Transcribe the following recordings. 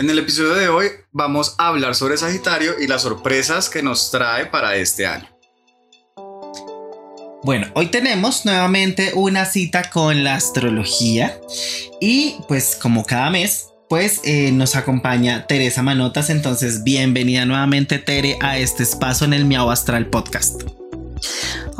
En el episodio de hoy vamos a hablar sobre Sagitario y las sorpresas que nos trae para este año. Bueno, hoy tenemos nuevamente una cita con la astrología y pues como cada mes pues eh, nos acompaña Teresa Manotas, entonces bienvenida nuevamente Tere a este espacio en el Miau Astral Podcast.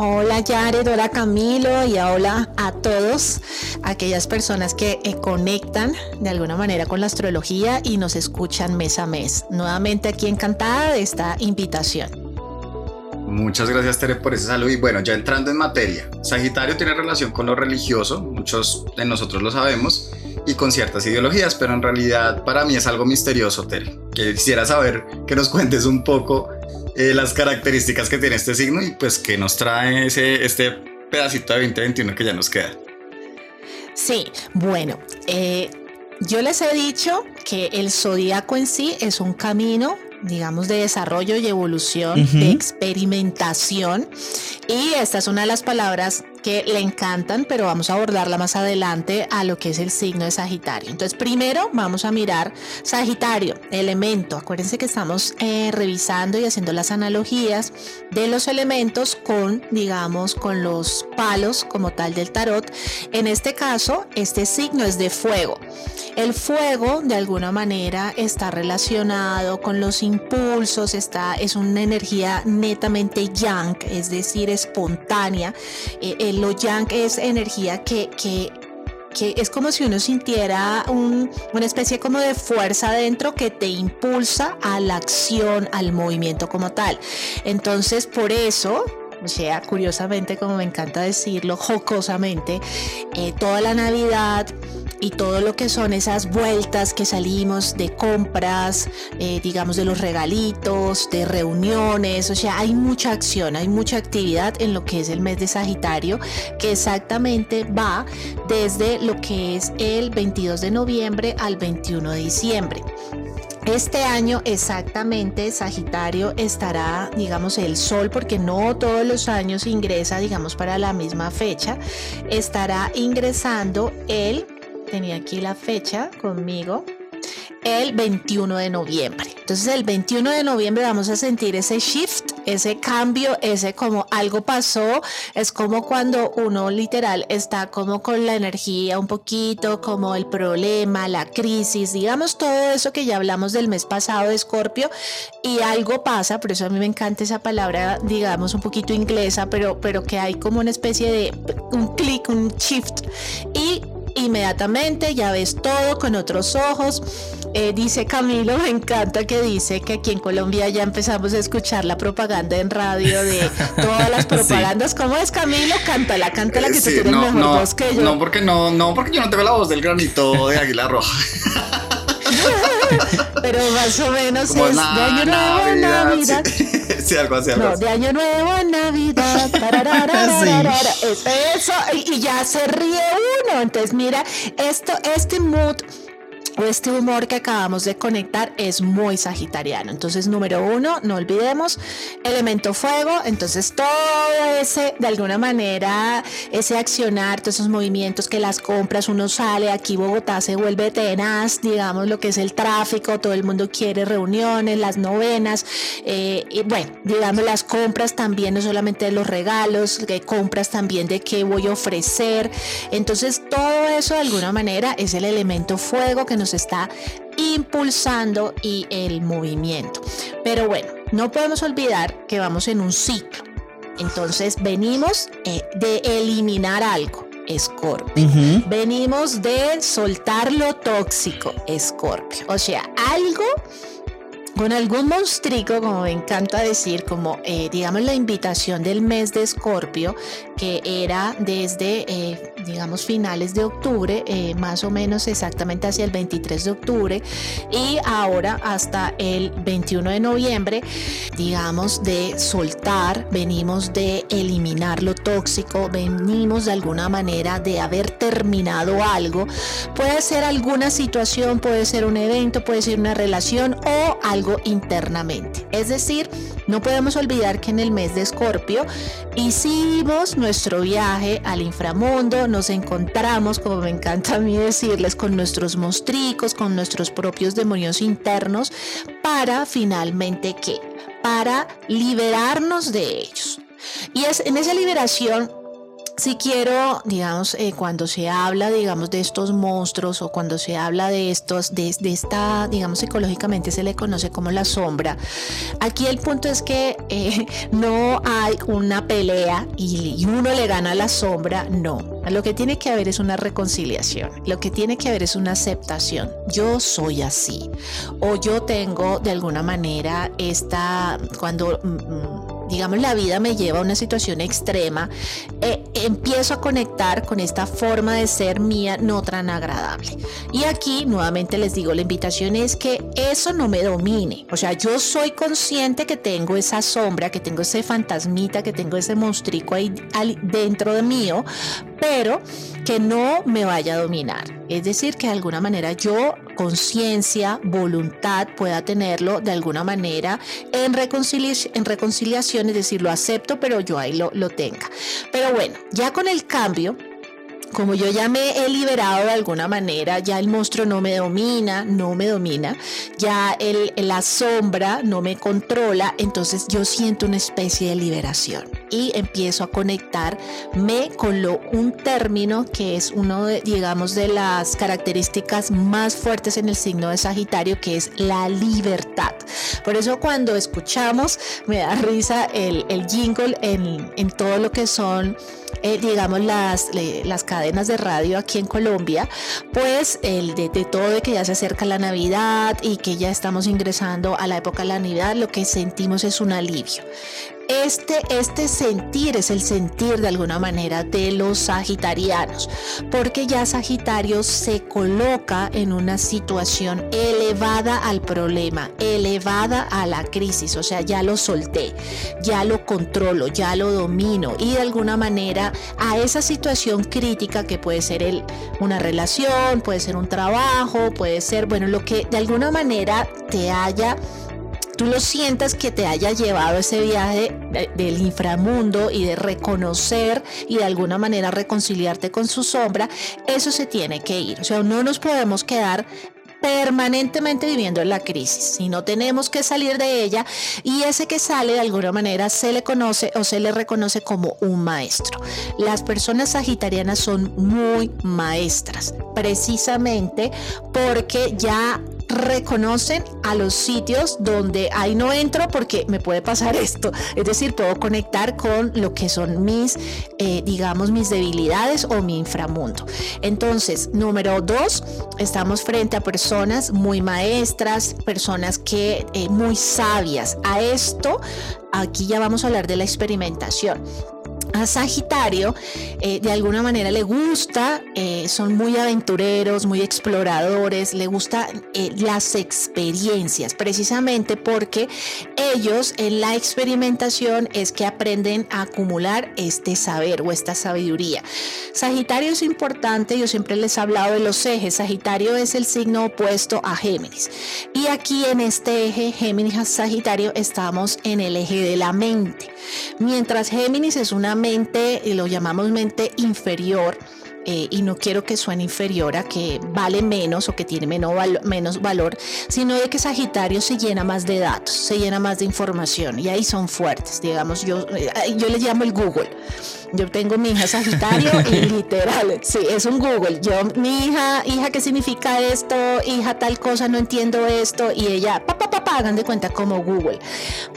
Hola Jared, hola Camilo y hola a todos aquellas personas que eh, conectan de alguna manera con la astrología y nos escuchan mes a mes. Nuevamente aquí encantada de esta invitación. Muchas gracias Tere por ese saludo y bueno, ya entrando en materia, Sagitario tiene relación con lo religioso, muchos de nosotros lo sabemos, y con ciertas ideologías, pero en realidad para mí es algo misterioso, Tere. Quisiera saber que nos cuentes un poco eh, las características que tiene este signo y pues que nos trae ese, este pedacito de 2021 que ya nos queda. Sí, bueno, eh, yo les he dicho que el zodíaco en sí es un camino digamos, de desarrollo y evolución, de experimentación. Y esta es una de las palabras que le encantan, pero vamos a abordarla más adelante a lo que es el signo de Sagitario. Entonces, primero vamos a mirar Sagitario, elemento. Acuérdense que estamos eh, revisando y haciendo las analogías de los elementos con, digamos, con los palos como tal del tarot. En este caso, este signo es de fuego. El fuego, de alguna manera, está relacionado con los impulsos, está, es una energía netamente yang, es decir, espontánea. Eh, lo yang es energía que, que es como si uno sintiera una especie como de fuerza dentro que te impulsa a la acción, al movimiento como tal. Entonces, por eso, o sea, curiosamente, como me encanta decirlo, jocosamente, eh, toda la Navidad y todo lo que son esas vueltas que salimos de compras, eh, digamos de los regalitos, de reuniones, o sea, hay mucha acción, hay mucha actividad en lo que es el mes de Sagitario, que exactamente va desde lo que es el 22 de noviembre al 21 de diciembre. Este año exactamente Sagitario estará, digamos, el Sol, porque no todos los años ingresa, digamos, para la misma fecha, estará ingresando el, tenía aquí la fecha conmigo, el 21 de noviembre. Entonces el 21 de noviembre vamos a sentir ese shift, ese cambio, ese como algo pasó. Es como cuando uno literal está como con la energía un poquito, como el problema, la crisis, digamos todo eso que ya hablamos del mes pasado de Escorpio y algo pasa, por eso a mí me encanta esa palabra, digamos un poquito inglesa, pero, pero que hay como una especie de un clic, un shift y inmediatamente ya ves todo con otros ojos. Eh, dice Camilo, me encanta que dice que aquí en Colombia ya empezamos a escuchar la propaganda en radio de todas las propagandas. ¿Cómo es Camilo? Cántala, cántala que tú tienes mejor voz que yo. No, porque no, no, porque yo no tengo la voz del granito de Águila Roja. Pero más o menos es de año nuevo en Navidad. Sí. algo así, algo no, de año nuevo en Navidad. Es eso, y, y ya se ríe uno. Entonces, mira, esto, este mood este humor que acabamos de conectar es muy sagitariano. Entonces, número uno, no olvidemos, elemento fuego. Entonces, todo ese, de alguna manera, ese accionar, todos esos movimientos que las compras, uno sale, aquí Bogotá se vuelve tenaz, digamos, lo que es el tráfico, todo el mundo quiere reuniones, las novenas, eh, bueno, digamos, las compras también, no solamente de los regalos, que compras también de qué voy a ofrecer. Entonces, todo eso, de alguna manera, es el elemento fuego que nos está impulsando y el movimiento. Pero bueno, no podemos olvidar que vamos en un ciclo. Entonces venimos eh, de eliminar algo. Escorpio. Venimos de soltar lo tóxico, Escorpio. O sea, algo con algún monstruo, como me encanta decir, como eh, digamos la invitación del mes de Escorpio, que era desde, eh, digamos, finales de octubre, eh, más o menos exactamente hacia el 23 de octubre, y ahora hasta el 21 de noviembre, digamos, de soltar, venimos de eliminar lo tóxico, venimos de alguna manera de haber terminado algo, puede ser alguna situación, puede ser un evento, puede ser una relación o algo internamente. Es decir, No podemos olvidar que en el mes de Escorpio hicimos nuestro viaje al inframundo, nos encontramos, como me encanta a mí decirles, con nuestros monstricos, con nuestros propios demonios internos, para finalmente qué? Para liberarnos de ellos. Y es en esa liberación si quiero, digamos, eh, cuando se habla, digamos, de estos monstruos o cuando se habla de estos, de, esta, digamos, psicológicamente se le conoce como la sombra, aquí el punto es que eh, no hay una pelea y, uno le gana a la sombra, no. Lo que tiene que haber es una reconciliación, lo que tiene que haber es una aceptación. Yo soy así o yo tengo de alguna manera esta, cuando... Mm, mm, digamos, la vida me lleva a una situación extrema, eh, empiezo a conectar con esta forma de ser mía no tan agradable. Y aquí nuevamente les digo, la invitación es que eso no me domine. O sea, yo soy consciente que tengo esa sombra, que tengo ese fantasmita, que tengo ese monstruo ahí dentro de mío, pero que no me vaya a dominar. Es decir, que de alguna manera yo, conciencia, voluntad, pueda tenerlo de alguna manera en, en reconciliación, es decir, lo acepto, pero yo ahí lo, lo tenga. Pero bueno, ya con el cambio, como yo ya me he liberado de alguna manera, ya el monstruo no me domina, no me domina, ya el, la sombra no me controla, entonces yo siento una especie de liberación y empiezo a conectarme con lo, un término que es uno de, digamos, de las características más fuertes en el signo de Sagitario, que es la libertad. Por eso cuando escuchamos, me da risa el, jingle en todo lo que son eh, digamos, las, las cadenas de radio aquí en Colombia, pues el de, de, todo de que ya se acerca la Navidad y que ya estamos ingresando a la época de la Navidad, lo que sentimos es un alivio. Este, este sentir es el sentir de alguna manera de los sagitarianos, porque ya Sagitario se coloca en una situación elevada al problema, elevada a la crisis, o sea, ya lo solté, ya lo controlo, ya lo domino y de alguna manera a esa situación crítica que puede ser una relación, puede ser un trabajo, puede ser, bueno, lo que de alguna manera te haya tú lo sientas que te haya llevado ese viaje del inframundo y de reconocer y de alguna manera reconciliarte con su sombra, eso se tiene que ir. O sea, no nos podemos quedar permanentemente viviendo en la crisis, si no tenemos que salir de ella y ese que sale de alguna manera se le conoce o se le reconoce como un maestro. Las personas sagitarianas son muy maestras, precisamente porque ya reconocen a los sitios donde ahí no entro porque me puede pasar esto. Es decir, puedo conectar con lo que son mis, eh, digamos, mis debilidades o mi inframundo. Entonces, número dos, estamos frente a personas muy maestras, personas que eh, muy sabias. A esto, aquí ya vamos a hablar de la experimentación a Sagitario eh, de alguna manera le gusta, eh, son muy aventureros, muy exploradores, le gustan eh, las experiencias, precisamente porque ellos en la experimentación es que aprenden a acumular este saber o esta sabiduría. Sagitario es importante, yo siempre les he hablado de los ejes, Sagitario es el signo opuesto a Géminis y aquí en este eje Géminis a Sagitario estamos en el eje de la mente, mientras Géminis es una mente, lo llamamos mente inferior, eh, y no quiero que suene inferior a que vale menos o que tiene menos, menos valor, sino de que Sagitario se llena más de datos, se llena más de información y ahí son fuertes, digamos, yo, eh, yo les llamo el Google. Yo tengo mi hija Sagitario y literal, sí, es un Google. Yo, mi hija, hija, ¿qué significa esto? Hija, tal cosa, no entiendo esto. Y ella, papá, papá, hagan de cuenta como Google.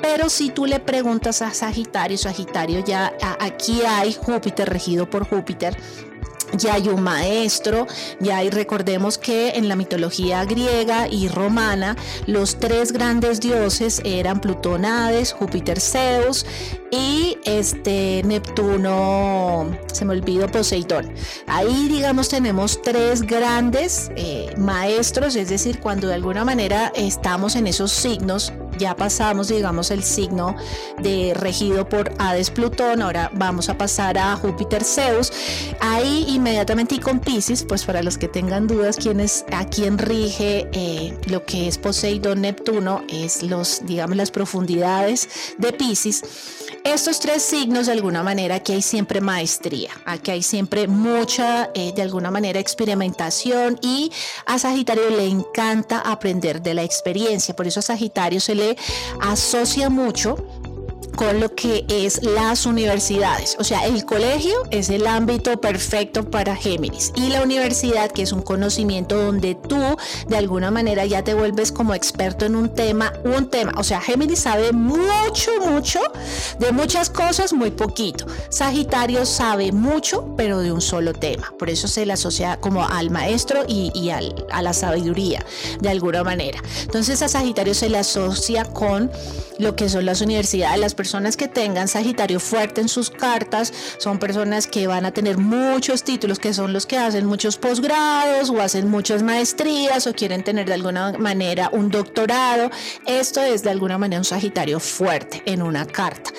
Pero si tú le preguntas a Sagitario, Sagitario ya, aquí hay Júpiter regido por Júpiter ya hay un maestro, ya hay, recordemos que en la mitología griega y romana los tres grandes dioses eran Plutón, Hades, Júpiter, Zeus y este Neptuno, se me olvidó, Poseidón. Ahí digamos tenemos tres grandes eh, maestros, es decir, cuando de alguna manera estamos en esos signos ya pasamos, digamos, el signo de regido por Hades Plutón, ahora vamos a pasar a Júpiter Zeus. Ahí inmediatamente y con Pisces, pues para los que tengan dudas, quién es, a quién rige eh, lo que es Poseidón Neptuno, es los, digamos, las profundidades de Pisces. Estos tres signos, de alguna manera, aquí hay siempre maestría, aquí hay siempre mucha, eh, de alguna manera, experimentación y a Sagitario le encanta aprender de la experiencia. Por eso a Sagitario se le asocia mucho con lo que es las universidades. O sea, el colegio es el ámbito perfecto para Géminis y la universidad, que es un conocimiento donde tú de alguna manera ya te vuelves como experto en un tema, un tema. O sea, Géminis sabe mucho, mucho de muchas cosas, muy poquito. Sagitario sabe mucho, pero de un solo tema. Por eso se le asocia como al maestro y, a la sabiduría, de alguna manera. Entonces a Sagitario se le asocia con lo que son las universidades, las personas que tengan Sagitario fuerte en sus cartas son personas que van a tener muchos títulos, que son los que hacen muchos posgrados o hacen muchas maestrías o quieren tener de alguna manera un doctorado. Esto es de alguna manera un Sagitario fuerte en una carta.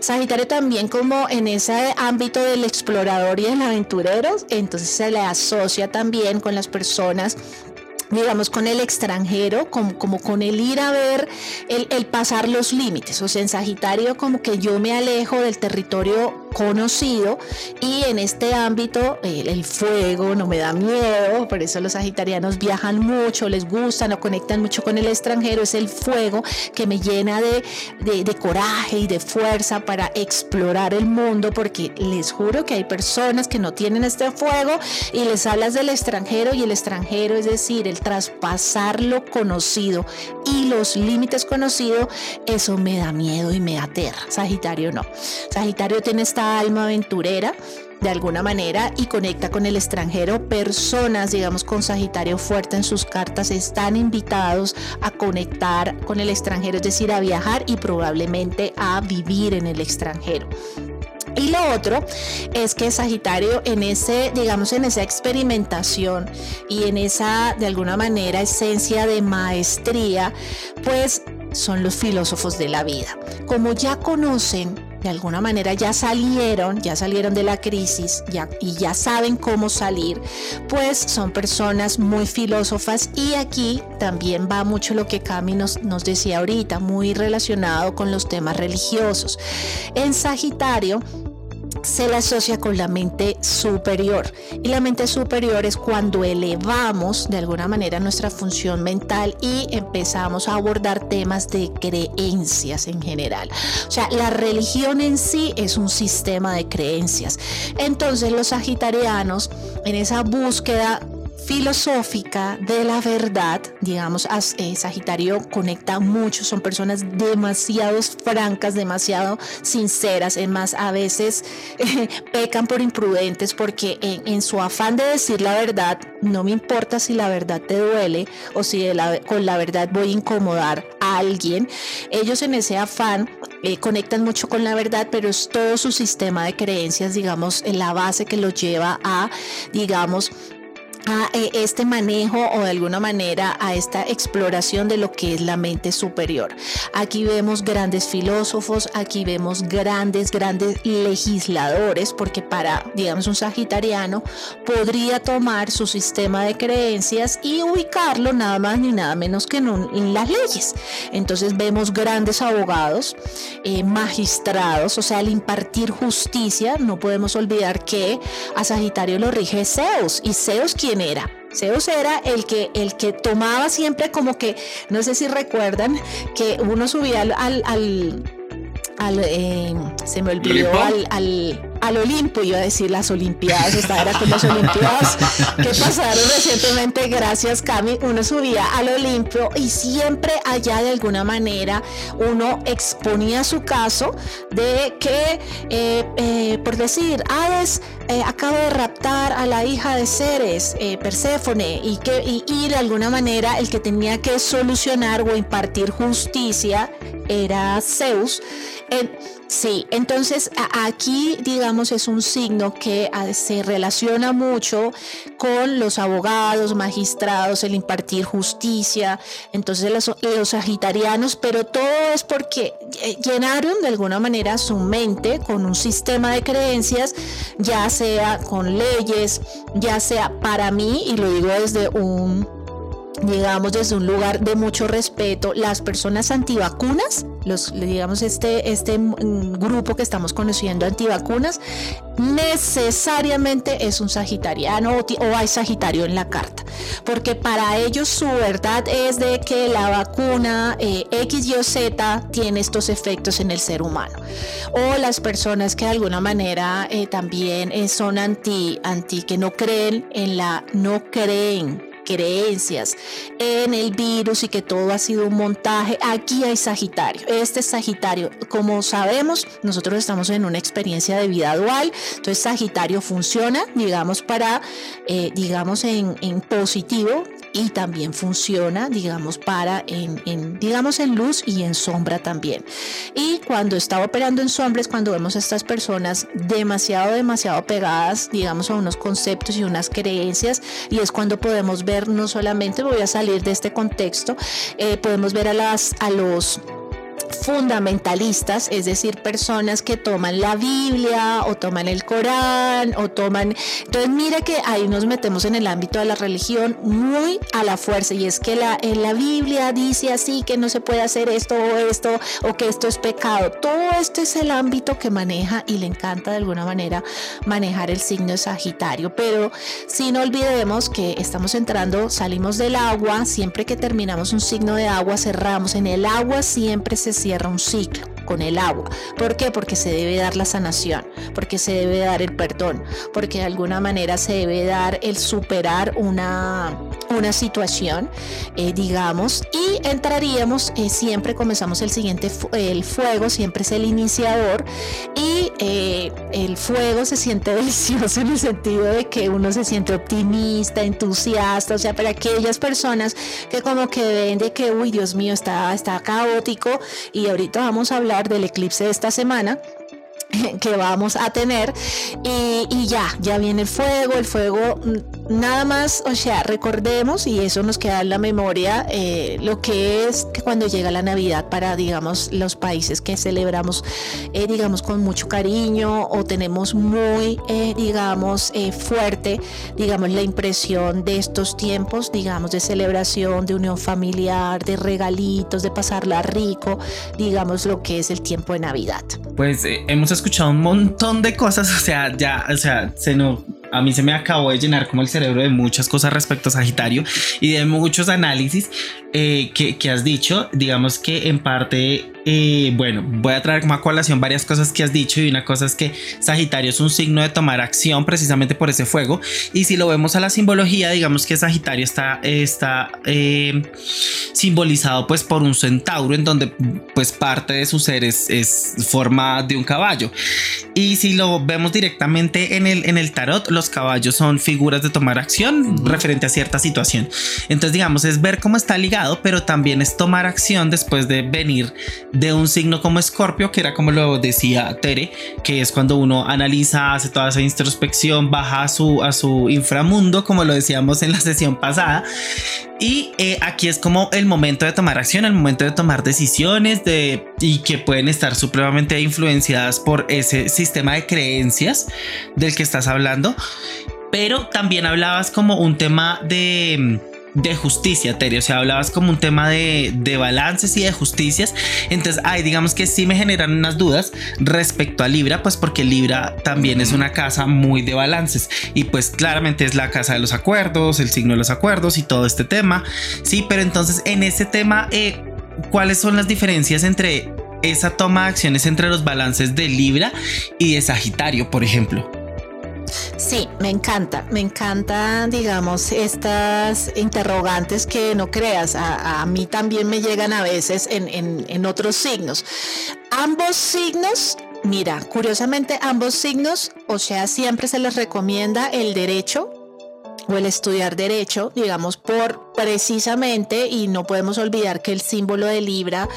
Sagitario también como en ese ámbito del explorador y del aventurero, entonces se le asocia también con las personas digamos, con el extranjero, como, como con el ir a ver, el, el, pasar los límites. O sea, en Sagitario como que yo me alejo del territorio conocido y en este ámbito el, fuego no me da miedo, por eso los sagitarianos viajan mucho, les gustan o conectan mucho con el extranjero, es el fuego que me llena de, de, de coraje y de fuerza para explorar el mundo, porque les juro que hay personas que no tienen este fuego y les hablas del extranjero y el extranjero, es decir, el traspasar lo conocido y los límites conocidos, eso me da miedo y me aterra. Sagitario no. Sagitario tiene esta alma aventurera de alguna manera y conecta con el extranjero. Personas, digamos, con Sagitario fuerte en sus cartas están invitados a conectar con el extranjero, es decir, a viajar y probablemente a vivir en el extranjero. Y lo otro es que Sagitario en ese, digamos, en esa experimentación y en esa, de alguna manera, esencia de maestría, pues son los filósofos de la vida. Como ya conocen de alguna manera ya salieron, ya salieron de la crisis ya, y ya saben cómo salir, pues son personas muy filósofas y aquí también va mucho lo que Cami nos, nos decía ahorita, muy relacionado con los temas religiosos. En Sagitario, se la asocia con la mente superior. Y la mente superior es cuando elevamos de alguna manera nuestra función mental y empezamos a abordar temas de creencias en general. O sea, la religión en sí es un sistema de creencias. Entonces los sagitarianos en esa búsqueda filosófica de la verdad, digamos, eh, Sagitario conecta mucho, son personas demasiado francas, demasiado sinceras, es más, a veces eh, pecan por imprudentes porque en, su afán de decir la verdad, no me importa si la verdad te duele o si con la verdad voy a incomodar a alguien, ellos en ese afán eh, conectan mucho con la verdad, pero es todo su sistema de creencias, digamos, en la base que los lleva a, digamos, a eh, este manejo o de alguna manera a esta exploración de lo que es la mente superior. Aquí vemos grandes filósofos, aquí vemos grandes, grandes legisladores, porque para, digamos, un sagitariano podría tomar su sistema de creencias y ubicarlo nada más ni nada menos que en, las leyes. Entonces vemos grandes abogados, eh, magistrados, o sea, al impartir justicia, no podemos olvidar que a Sagitario lo rige Zeus y Zeus quien era. Zeus era el que, el que tomaba siempre como que, no sé si recuerdan, que uno subía al, al, al, eh, se me olvidó, al, al, al Olimpo, iba a decir las Olimpiadas, esta era con las Olimpiadas que pasaron recientemente, gracias Cami, uno subía al Olimpo y siempre allá de alguna manera uno exponía su caso de que, eh, eh, por decir, Hades eh, acaba de raptar a la hija de Ceres, Perséfone, y que y de alguna manera el que tenía que solucionar o impartir justicia era Zeus. Sí, entonces aquí, digamos, es un signo que ah, se relaciona mucho con los abogados, magistrados, el impartir justicia, entonces los, los sagitarianos, pero todo es porque eh, llenaron de alguna manera su mente con un sistema de creencias, ya sea con leyes, ya sea para mí, y lo digo desde un digamos desde un lugar de mucho respeto, las personas antivacunas, los, digamos este, este grupo que estamos conociendo antivacunas, necesariamente es un sagitariano o, hay sagitario en la carta, porque para ellos su verdad es de que la vacuna eh, X, Y o Z tiene estos efectos en el ser humano. O las personas que de alguna manera eh, también eh, son anti, anti, que no creen en la, no creen creencias en el virus y que todo ha sido un montaje. Aquí hay Sagitario. Este Sagitario, como sabemos, nosotros estamos en una experiencia de vida dual. Entonces Sagitario funciona, digamos, para, eh, digamos, en, en positivo y también funciona, digamos, para en, digamos, en luz y en sombra también. Y cuando está operando en sombra es cuando vemos a estas personas demasiado, demasiado pegadas, digamos, a unos conceptos y unas creencias y es cuando podemos ver no solamente, voy a salir de este contexto, eh, podemos ver a, las, a los fundamentalistas, es decir, personas que toman la Biblia o toman el Corán o toman... Entonces mira que ahí nos metemos en el ámbito de la religión muy a la fuerza y es que la, en la Biblia dice así que no se puede hacer esto o esto o que esto es pecado. Todo esto es el ámbito que maneja y le encanta de alguna manera manejar el signo de Sagitario, pero si no olvidemos que estamos entrando, salimos del agua, siempre que terminamos un signo de agua cerramos, en el agua siempre se cierra un ciclo con el agua. ¿Por qué? Porque se debe dar la sanación, porque se debe dar el perdón, porque de alguna manera se debe dar el superar una, una situación, eh, digamos, y entraríamos, eh, siempre comenzamos el siguiente, el fuego siempre es el iniciador y eh, el fuego se siente delicioso en el sentido de que uno se siente optimista, entusiasta, o sea, para aquellas personas que como que ven de que, uy, Dios mío, está, está caótico y ahorita vamos a hablar del eclipse de esta semana que vamos a tener y, ya, ya viene el fuego, el fuego nada más, o sea, recordemos y eso nos queda en la memoria eh, lo que es que cuando llega la Navidad para, digamos, los países que celebramos, eh, digamos, con mucho cariño o tenemos muy, eh, digamos, fuerte, digamos, la impresión de estos tiempos, digamos, de celebración, de unión familiar, de regalitos, de pasarla rico, digamos, lo que es el tiempo de Navidad. Pues hemos escuchado un montón de cosas, o sea, ya, o sea, se nos a mí se me acabó de llenar como el cerebro de muchas cosas respecto a Sagitario y de muchos análisis eh, que, que, has dicho. Digamos que en parte eh, bueno, voy a traer como a colación varias cosas que has dicho y una cosa es que Sagitario es un signo de tomar acción precisamente por ese fuego y si lo vemos a la simbología, digamos que Sagitario está, está eh, simbolizado pues por un centauro en donde pues parte de su ser es, forma de un caballo y si lo vemos directamente en el, en el tarot, los caballos son figuras de tomar acción referente a cierta situación. Entonces digamos es ver cómo está ligado, pero también es tomar acción después de venir de un signo como Escorpio, que era como lo decía Tere, que es cuando uno analiza, hace toda esa introspección, baja a su, a su inframundo, como lo decíamos en la sesión pasada. Y eh, aquí es como el momento de tomar acción, el momento de tomar decisiones de, y que pueden estar supremamente influenciadas por ese sistema de creencias del que estás hablando. Pero también hablabas como un tema de de justicia, Terry. O sea, hablabas como un tema de, de balances y de justicias. Entonces, ay, digamos que sí me generan unas dudas respecto a Libra, pues porque Libra también es una casa muy de balances. Y pues claramente es la casa de los acuerdos, el signo de los acuerdos y todo este tema. Sí, pero entonces en ese tema, eh, ¿cuáles son las diferencias entre esa toma de acciones entre los balances de Libra y de Sagitario, por ejemplo? Sí, me encanta, me encanta, digamos, estas interrogantes que no creas, a, mí también me llegan a veces en, en otros signos. Ambos signos Mira, curiosamente ambos signos, o sea, siempre se les recomienda el derecho o el estudiar derecho, digamos, por precisamente, y no podemos olvidar que el símbolo de Libra,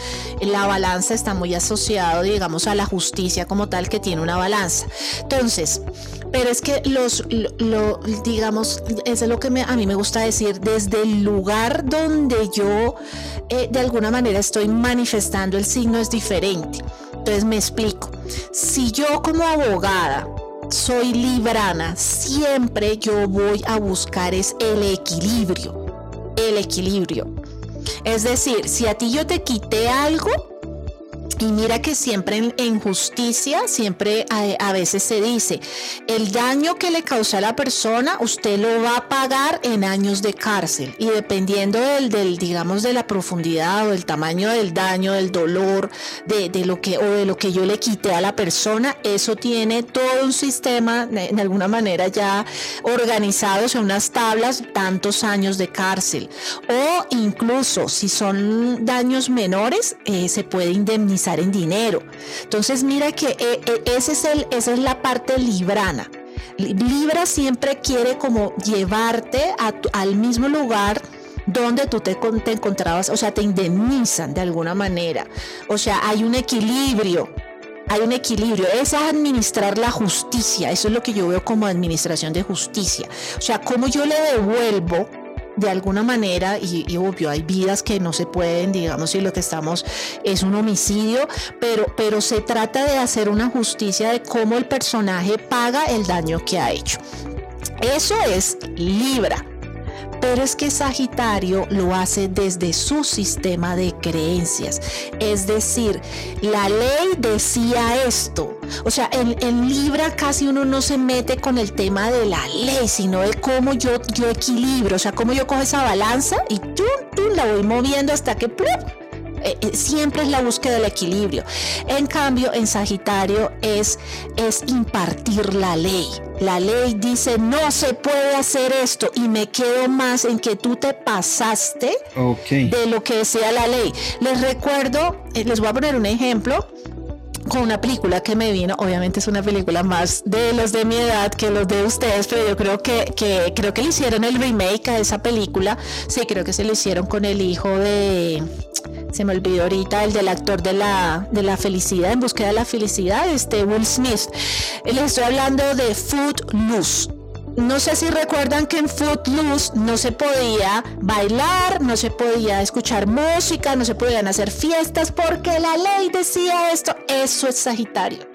la balanza está muy asociado, digamos, a la justicia como tal que tiene una balanza. Entonces, pero es que los, lo, digamos, eso es lo que a mí me gusta decir, desde el lugar donde yo eh, de alguna manera estoy manifestando el signo es diferente. Entonces me explico. Si yo como abogada soy librana, siempre yo voy a buscar es el equilibrio. El equilibrio. Es decir, si a ti yo te quité algo, y mira que siempre en, justicia, siempre a, veces se dice, el daño que le causa a la persona, usted lo va a pagar en años de cárcel. Y dependiendo del, del digamos, de la profundidad o del tamaño del daño, del dolor, de, de, lo que, o de lo que yo le quité a la persona, eso tiene todo un sistema, de, alguna manera ya organizado, o sea, unas tablas, tantos años de cárcel. O incluso si son daños menores, eh, se puede indemnizar en dinero. Entonces mira que eh, eh, ese es el, esa es la parte librana. Libra siempre quiere como llevarte al mismo lugar donde tú te, encontrabas, o sea, te indemnizan de alguna manera. O sea, hay un equilibrio, hay un equilibrio. Es administrar la justicia, eso es lo que yo veo como administración de justicia. O sea, cómo yo le devuelvo de alguna manera, y, obvio, hay vidas que no se pueden, digamos, si lo que estamos es un homicidio, pero, pero se trata de hacer una justicia de cómo el personaje paga el daño que ha hecho. Eso es Libra. Pero es que Sagitario lo hace desde su sistema de creencias. Es decir, la ley decía esto. O sea, en, Libra casi uno no se mete con el tema de la ley, sino de cómo yo, yo equilibro, o sea, cómo yo cojo esa balanza y tú, tú la voy moviendo hasta que eh, siempre es la búsqueda del equilibrio. En cambio, en Sagitario es, es impartir la ley. La ley dice no se puede hacer esto y me quedo más en que tú te pasaste de lo que decía la ley. Les recuerdo, eh, les voy a poner un ejemplo con una película que me vino, obviamente es una película más de los de mi edad que los de ustedes, pero yo creo que, que creo que le hicieron el remake a esa película, sí, creo que se lo hicieron con el hijo de, se me olvidó ahorita, el del actor de la, de la felicidad, en búsqueda de la felicidad, este Will Smith. Les estoy hablando de Footloose no sé si recuerdan que en Footloose no se podía bailar, no se podía escuchar música, no se podían hacer fiestas porque la ley decía esto. Eso es Sagitario.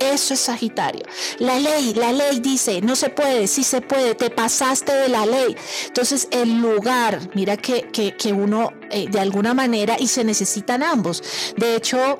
Eso es Sagitario. La ley, la ley dice, no se puede, sí se puede, te pasaste de la ley. Entonces el lugar, mira que, que, uno eh, de alguna manera, y se necesitan ambos. De hecho,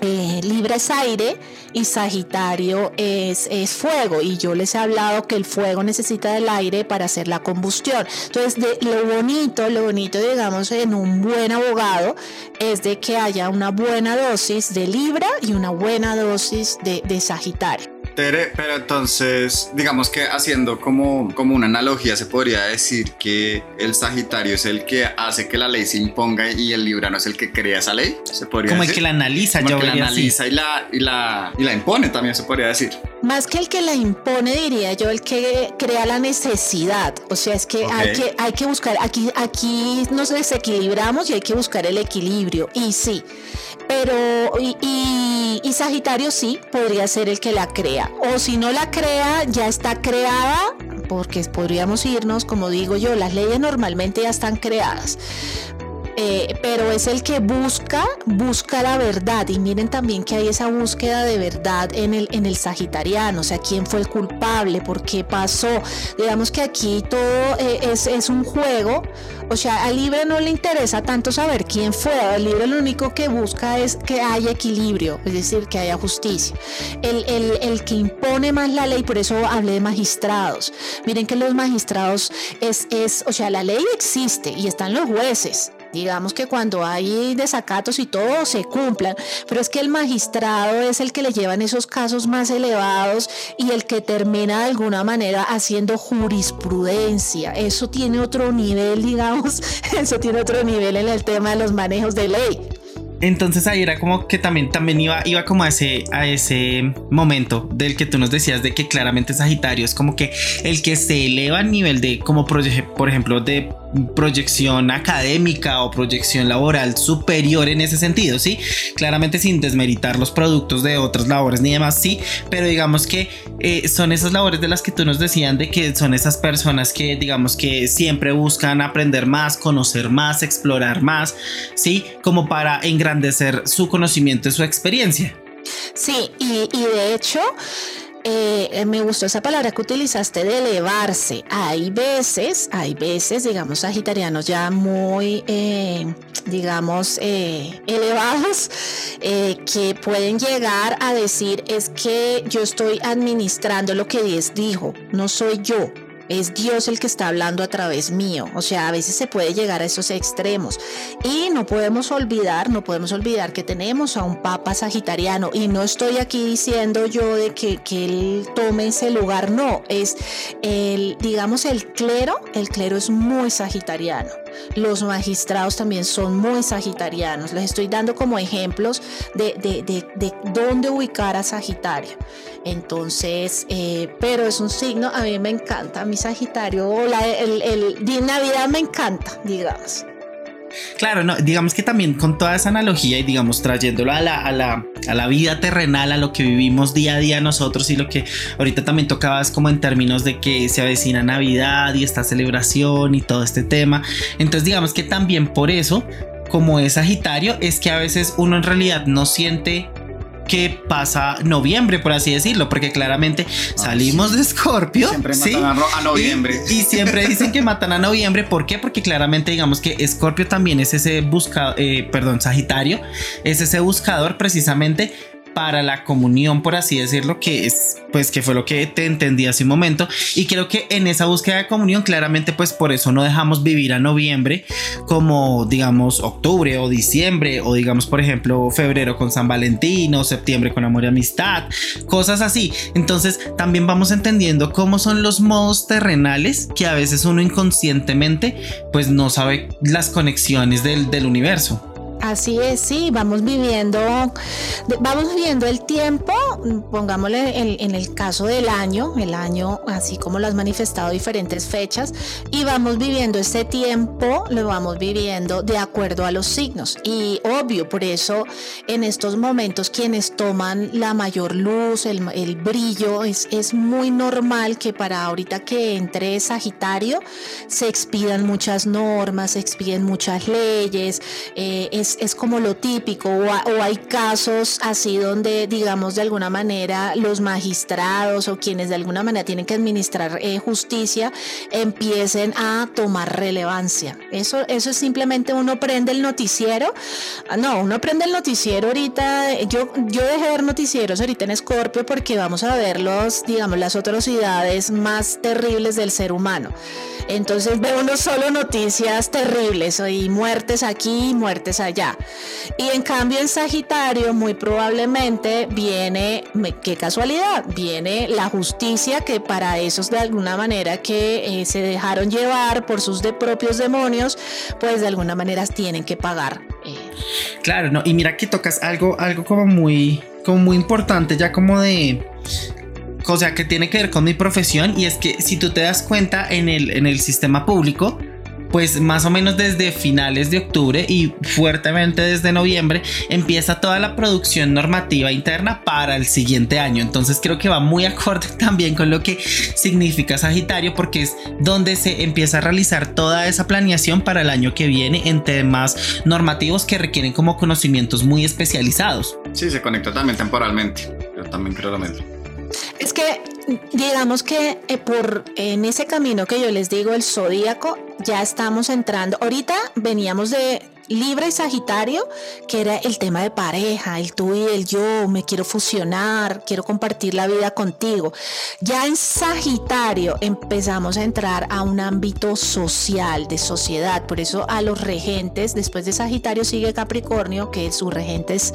eh, Libra es aire y Sagitario es, es, fuego. Y yo les he hablado que el fuego necesita del aire para hacer la combustión. Entonces, lo bonito, lo bonito, digamos, en un buen abogado es de que haya una buena dosis de Libra y una buena dosis de, de Sagitario. Tere, pero entonces, digamos que haciendo como, como una analogía, se podría decir que el Sagitario es el que hace que la ley se imponga y el Librano es el que crea esa ley. Se podría como el que la analiza, como el que la analiza y la, y, la, y la impone también, se podría decir. Más que el que la impone, diría yo, el que crea la necesidad. O sea, es que, hay, que hay que buscar, aquí, aquí nos desequilibramos y hay que buscar el equilibrio. Y sí, pero y, y, Sagitario sí podría ser el que la crea. O si no la crea, ya está creada, porque podríamos irnos, como digo yo, las leyes normalmente ya están creadas. Eh, pero es el que busca, busca la verdad. Y miren también que hay esa búsqueda de verdad en el, en el sagitariano, o sea, quién fue el culpable, por qué pasó. Digamos que aquí todo eh, es, es, un juego, o sea, al libre no le interesa tanto saber quién fue, al libre lo único que busca es que haya equilibrio, es decir, que haya justicia. El, el, el que impone más la ley, por eso hablé de magistrados. Miren que los magistrados es, es, o sea, la ley existe y están los jueces digamos que cuando hay desacatos y todo se cumplan, pero es que el magistrado es el que le llevan esos casos más elevados y el que termina de alguna manera haciendo jurisprudencia. Eso tiene otro nivel, digamos, eso tiene otro nivel en el tema de los manejos de ley. Entonces ahí era como que también, también iba, iba como a ese, a ese momento del que tú nos decías de que claramente Sagitario es como que el que se eleva a nivel de, como por ejemplo, de proyección académica o proyección laboral superior en ese sentido, ¿sí? Claramente sin desmeritar los productos de otras labores ni demás, sí, pero digamos que eh, son esas labores de las que tú nos decían de que son esas personas que digamos que siempre buscan aprender más, conocer más, explorar más, ¿sí? Como para engrandecer su conocimiento y su experiencia. Sí, y, de hecho... Eh, eh, me gustó esa palabra que utilizaste de elevarse. Hay veces, hay veces, digamos, sagitarianos ya muy, eh, digamos, elevados, que pueden llegar a decir es que yo estoy administrando lo que Dios dijo, no soy yo. Es Dios el que está hablando a través mío. O sea, a veces se puede llegar a esos extremos. Y no podemos olvidar, no podemos olvidar que tenemos a un papa sagitariano. Y no estoy aquí diciendo yo de que, que él tome ese lugar. No, es el, digamos, el clero. El clero es muy sagitariano. Los magistrados también son muy sagitarianos. Les estoy dando como ejemplos de, de, de, de dónde ubicar a Sagitario. Entonces, eh, pero es un signo, a mí me encanta, mi Sagitario, el, el, de Navidad me encanta, digamos. Claro, no, digamos que también con toda esa analogía y digamos trayéndolo a la, a, la, a la vida terrenal, a lo que vivimos día a día nosotros y lo que ahorita también tocabas como en términos de que se avecina Navidad y esta celebración y todo este tema. Entonces digamos que también por eso, como es Sagitario, es que a veces uno en realidad no siente que pasa noviembre, por así decirlo, porque claramente ah, salimos de Escorpio. Siempre matan a, noviembre. Y, siempre dicen que matan a noviembre. ¿Por qué? Porque claramente digamos que Escorpio también es ese buscador, eh, perdón, Sagitario, es ese buscador precisamente para la comunión, por así decirlo, que es, pues, que fue lo que te entendí hace un momento. Y creo que en esa búsqueda de comunión, claramente, pues, por eso no dejamos vivir a noviembre como, digamos, octubre o diciembre, o digamos, por ejemplo, febrero con San Valentín o septiembre con amor y amistad, cosas así. Entonces, también vamos entendiendo cómo son los modos terrenales que a veces uno inconscientemente, pues, no sabe las conexiones del, del universo. Así es, sí, vamos viviendo, vamos viviendo el tiempo, pongámosle en, el caso del año, el año, así como lo has manifestado diferentes fechas, y vamos viviendo este tiempo, lo vamos viviendo de acuerdo a los signos. Y obvio, por eso en estos momentos quienes toman la mayor luz, el, brillo, es, es muy normal que para ahorita que entre Sagitario se expidan muchas normas, se expiden muchas leyes, eh, es es, como lo típico o, hay casos así donde, digamos, de alguna manera los magistrados o quienes de alguna manera tienen que administrar eh, justicia empiecen a tomar relevancia. Eso, eso es simplemente uno prende el noticiero. Ah, no, uno prende el noticiero ahorita. Yo, yo dejé de ver noticieros ahorita en Scorpio porque vamos a ver los, digamos, las atrocidades más terribles del ser humano. Entonces veo no solo noticias terribles y muertes aquí, muertes allá. Y en cambio en Sagitario muy probablemente viene, qué casualidad, viene la justicia que para esos de alguna manera que eh, se dejaron llevar por sus de propios demonios, pues de alguna manera tienen que pagar. Eh. Claro, no, y mira que tocas algo, algo como muy, como muy importante, ya como de o sea, que tiene que ver con mi profesión y es que si tú te das cuenta en el, en el sistema público, pues más o menos desde finales de octubre y fuertemente desde noviembre empieza toda la producción normativa interna para el siguiente año. Entonces creo que va muy acorde también con lo que significa Sagitario porque es donde se empieza a realizar toda esa planeación para el año que viene en temas normativos que requieren como conocimientos muy especializados. Sí, se conecta también temporalmente. Yo también creo lo mismo. Es que digamos que eh, por en ese camino que yo les digo, el zodíaco, ya estamos entrando. Ahorita veníamos de Libra y Sagitario, que era el tema de pareja, el tú y el yo, me quiero fusionar, quiero compartir la vida contigo. Ya en Sagitario empezamos a entrar a un ámbito social, de sociedad, por eso a los regentes, después de Sagitario sigue Capricornio, que su regente es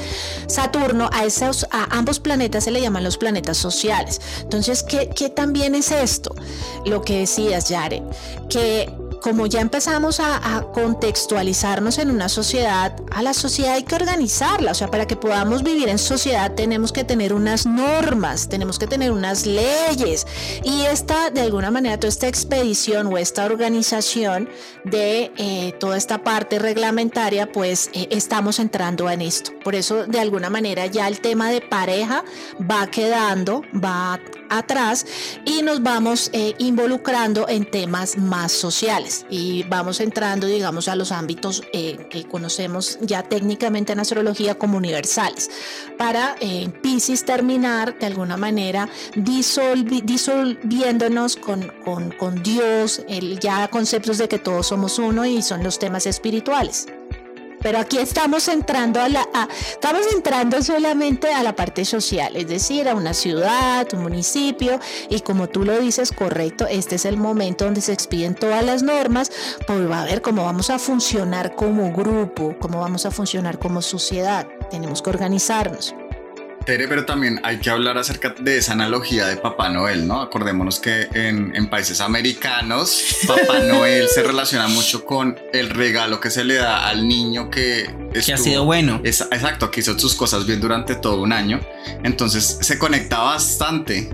Saturno, a, esos, a ambos planetas se le llaman los planetas sociales. Entonces, ¿qué, qué también es esto? Lo que decías, Yare, que como ya empezamos a, contextualizarnos en una sociedad, a la sociedad hay que organizarla, o sea, para que podamos vivir en sociedad tenemos que tener unas normas, tenemos que tener unas leyes. Y esta, de alguna manera, toda esta expedición o esta organización de eh, toda esta parte reglamentaria, pues eh, estamos entrando en esto. Por eso, de alguna manera, ya el tema de pareja va quedando, va atrás y nos vamos eh, involucrando en temas más sociales y vamos entrando, digamos, a los ámbitos eh, que conocemos ya técnicamente en astrología como universales, para eh, en Pisces terminar de alguna manera disolviéndonos con, con, con Dios, el, ya conceptos de que todos somos uno y son los temas espirituales. Pero aquí estamos entrando a la, estamos entrando solamente a la parte social, es decir, a una ciudad, un municipio, y como tú lo dices, correcto, este es el momento donde se expiden todas las normas, pues va a ver cómo vamos a funcionar como grupo, cómo vamos a funcionar como sociedad. Tenemos que organizarnos pero también hay que hablar acerca de esa analogía de Papá Noel, ¿no? Acordémonos que en, países americanos Papá Noel se relaciona mucho con el regalo que se le da al niño que... que ha sido bueno. Es, exacto, que hizo sus cosas bien durante todo un año. Entonces se conecta bastante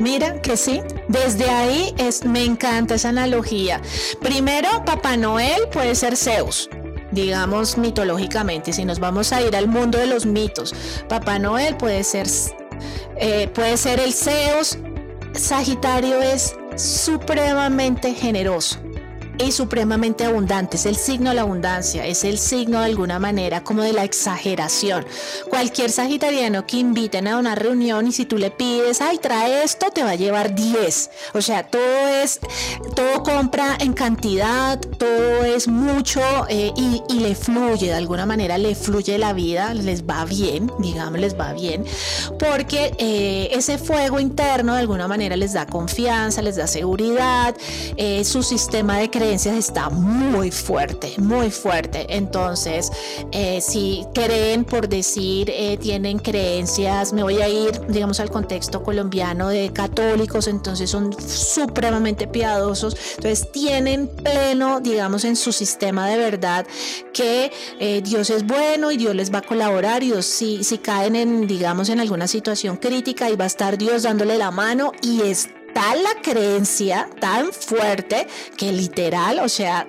Mira que sí, desde ahí es, me encanta esa analogía. Primero, Papá Noel puede ser Zeus, digamos mitológicamente, si nos vamos a ir al mundo de los mitos, Papá Noel puede ser, eh, puede ser el Zeus, Sagitario es supremamente generoso y supremamente abundante. Es el signo de la abundancia, es el signo de alguna manera como de la exageración. Cualquier sagitariano que inviten a una reunión y si tú le pides, ay, trae esto, te va a llevar 10. O sea, todo es, todo compra en cantidad, todo es mucho eh, y, le fluye, de alguna manera le fluye la vida, les va bien, digamos, les va bien, porque eh, ese fuego interno de alguna manera les da confianza, les da seguridad, eh, su sistema de creencia está muy fuerte, muy fuerte. Entonces, eh, si creen, por decir, eh, tienen creencias, me voy a ir, digamos, al contexto colombiano de católicos, entonces son supremamente piadosos, entonces tienen pleno, digamos, en su sistema de verdad que eh, Dios es bueno y Dios les va a colaborar y si, si caen en, digamos, en alguna situación crítica, y va a estar Dios dándole la mano y es tal la creencia tan fuerte que literal, o sea,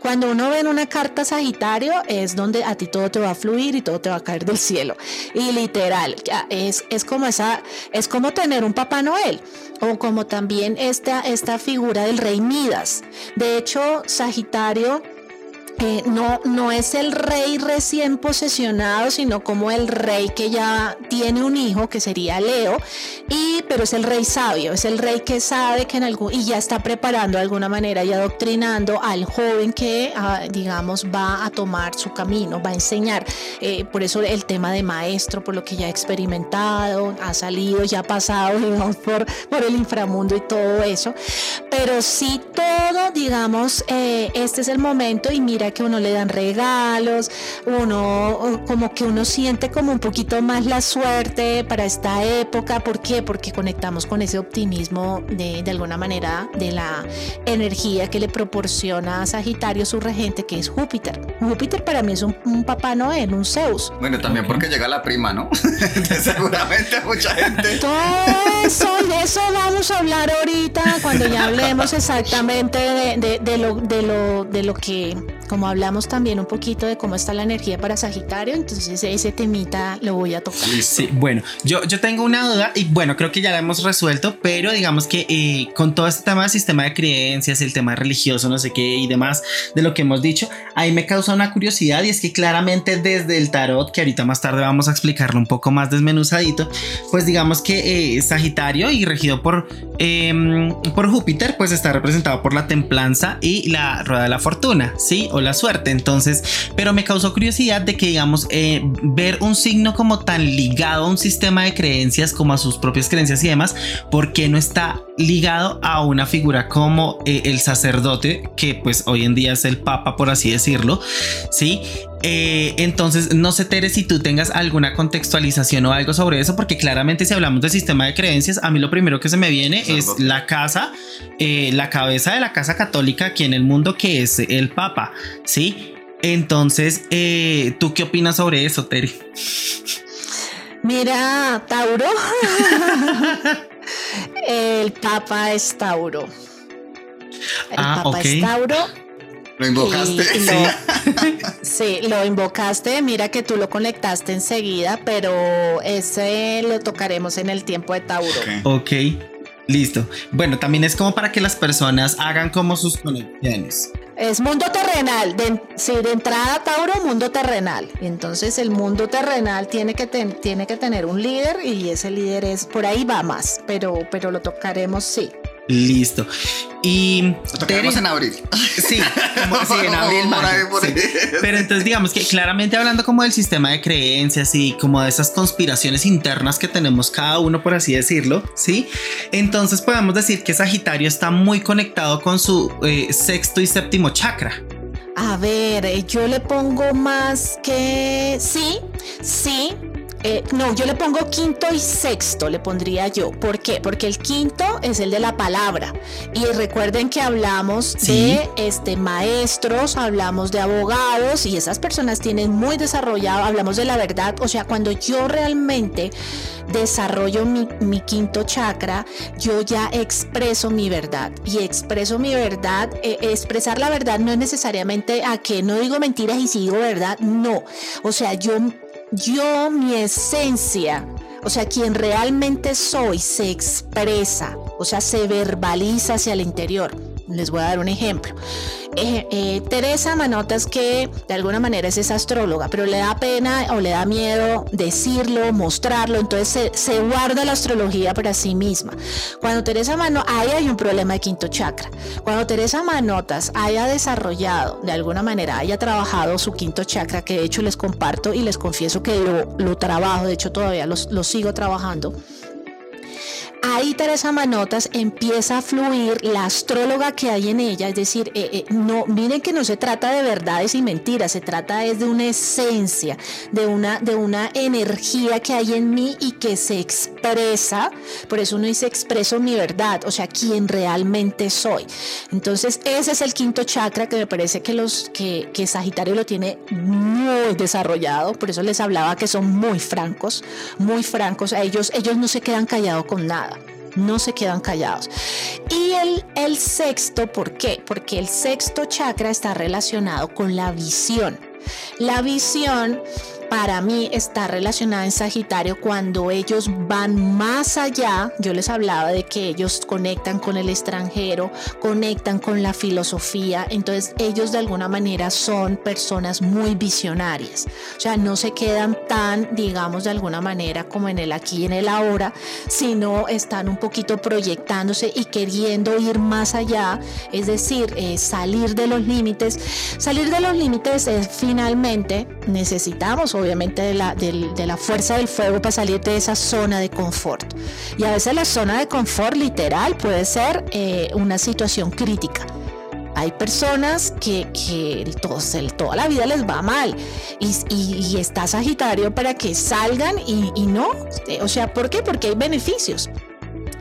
cuando uno ve en una carta Sagitario es donde a ti todo te va a fluir y todo te va a caer del cielo. Y literal, es, es como esa, es como tener un Papá Noel o como también esta, esta figura del rey Midas. De hecho, Sagitario no, no es el rey recién posesionado, sino como el rey que ya tiene un hijo, que sería Leo, y, pero es el rey sabio, es el rey que sabe que en algún, y ya está preparando de alguna manera y adoctrinando al joven que, ah, digamos, va a tomar su camino, va a enseñar. Eh, por eso el tema de maestro, por lo que ya ha experimentado, ha salido, ya ha pasado por, por el inframundo y todo eso. Pero sí todo, digamos, eh, este es el momento y mira que uno le dan regalos, uno como que uno siente como un poquito más la suerte para esta época. ¿Por qué? Porque conectamos con ese optimismo de, de alguna manera de la energía que le proporciona a Sagitario su regente, que es Júpiter. Júpiter para mí es un, papá Noel, un Zeus. Bueno, también porque llega la prima, ¿no? Seguramente mucha gente. Todo eso, de eso vamos a hablar ahorita cuando ya hablemos exactamente de, de, lo, de, lo, de lo que como hablamos también un poquito de cómo está la energía para Sagitario, entonces ese temita lo voy a tocar. Sí, bueno, yo, yo tengo una duda y bueno, creo que ya la hemos resuelto, pero digamos que eh, con todo este tema sistema de creencias, el tema religioso, no sé qué y demás de lo que hemos dicho, ahí me causa una curiosidad y es que claramente desde el tarot, que ahorita más tarde vamos a explicarlo un poco más desmenuzadito, pues digamos que eh, Sagitario y regido por, em, por Júpiter, pues está representado por la templanza y la rueda de la fortuna, ¿sí? La suerte. Entonces, pero me causó curiosidad de que, digamos, eh, ver un signo como tan ligado a un sistema de creencias como a sus propias creencias y demás, ¿por qué no está ligado a una figura como eh, el sacerdote, que pues hoy en día es el papa, por así decirlo? Sí. Eh, entonces, no sé, Tere, si tú tengas alguna contextualización o algo sobre eso, porque claramente si hablamos de sistema de creencias, a mí lo primero que se me viene es la casa, eh, la cabeza de la casa católica aquí en el mundo, que es el Papa, ¿sí? Entonces, eh, ¿tú qué opinas sobre eso, Tere? Mira, Tauro. el Papa es Tauro. El Ah, Papa es Tauro. ¿Lo invocaste? Y lo- sí, lo invocaste. Mira que tú lo conectaste enseguida, pero ese lo tocaremos en el tiempo de Tauro. Ok. Ok, listo. Bueno, también es como para que las personas hagan como sus conexiones. Es mundo terrenal. De, sí, de entrada Tauro, mundo terrenal. Entonces el mundo terrenal tiene que, ten- tiene que tener un líder y ese líder es, por ahí va más, pero, pero lo tocaremos, sí. Listo. Y tocaremos en abril. Sí, como sí, en abril, Por ahí, mayo, por sí. ahí. Pero entonces digamos que claramente hablando como del sistema de creencias y como de esas conspiraciones internas que tenemos cada uno, por así decirlo, ¿sí? Entonces podemos decir que Sagitario está muy conectado con su eh, sexto y séptimo chakra. A ver, eh, yo le pongo más que sí, sí. Eh, no, yo le pongo quinto y sexto, le pondría yo. ¿Por qué? Porque el quinto es el de la palabra. Y recuerden que hablamos Sí. de este, maestros, hablamos de abogados y esas personas tienen muy desarrollado, hablamos de la verdad. O sea, cuando yo realmente desarrollo mi, mi quinto chakra, yo ya expreso mi verdad. Y expreso mi verdad, eh, expresar la verdad no es necesariamente a que no digo mentiras y si digo verdad, no. O sea, yo, yo, mi esencia, o sea, quien realmente soy se expresa, o sea, se verbaliza hacia el interior. Les voy a dar un ejemplo. Eh, Teresa Manotas, que de alguna manera es esa astróloga, pero le da pena o le da miedo decirlo, mostrarlo, entonces se, se guarda la astrología para sí misma. Cuando Teresa Manotas, ahí hay un problema de quinto chakra. Cuando Teresa Manotas haya desarrollado, de alguna manera, haya trabajado su quinto chakra, que de hecho les comparto y les confieso que lo, lo trabajo, de hecho todavía lo sigo trabajando. Ahí Teresa Manotas empieza a fluir la astróloga que hay en ella, es decir, eh, eh, no, miren que no se trata de verdades y mentiras, se trata es de una esencia, de una, de una energía que hay en mí y que se expresa, por eso uno dice expreso mi verdad, o sea, quien realmente soy. Entonces, ese es el quinto chakra que me parece que los que, que Sagitario lo tiene muy desarrollado, por eso les hablaba que son muy francos, muy francos, ellos, ellos no se quedan callados con nada no se quedan callados. Y el, el sexto, ¿por qué? Porque el sexto chakra está relacionado con la visión. La visión para mí está relacionada en Sagitario cuando ellos van más allá. Yo les hablaba de que ellos conectan con el extranjero, conectan con la filosofía. Entonces ellos de alguna manera son personas muy visionarias. O sea, no se quedan tan, digamos, de alguna manera como en el aquí y en el ahora, sino están un poquito proyectándose y queriendo ir más allá. Es decir, eh, salir de los límites. Salir de los límites es finalmente necesitamos obviamente de la, de la fuerza del fuego para salir de esa zona de confort. Y a veces la zona de confort literal puede ser eh, una situación crítica. Hay personas que, que el- toda la vida les va mal y, y- y está Sagitario para que salgan y, y no. Eh, O sea, ¿por qué? Porque hay beneficios.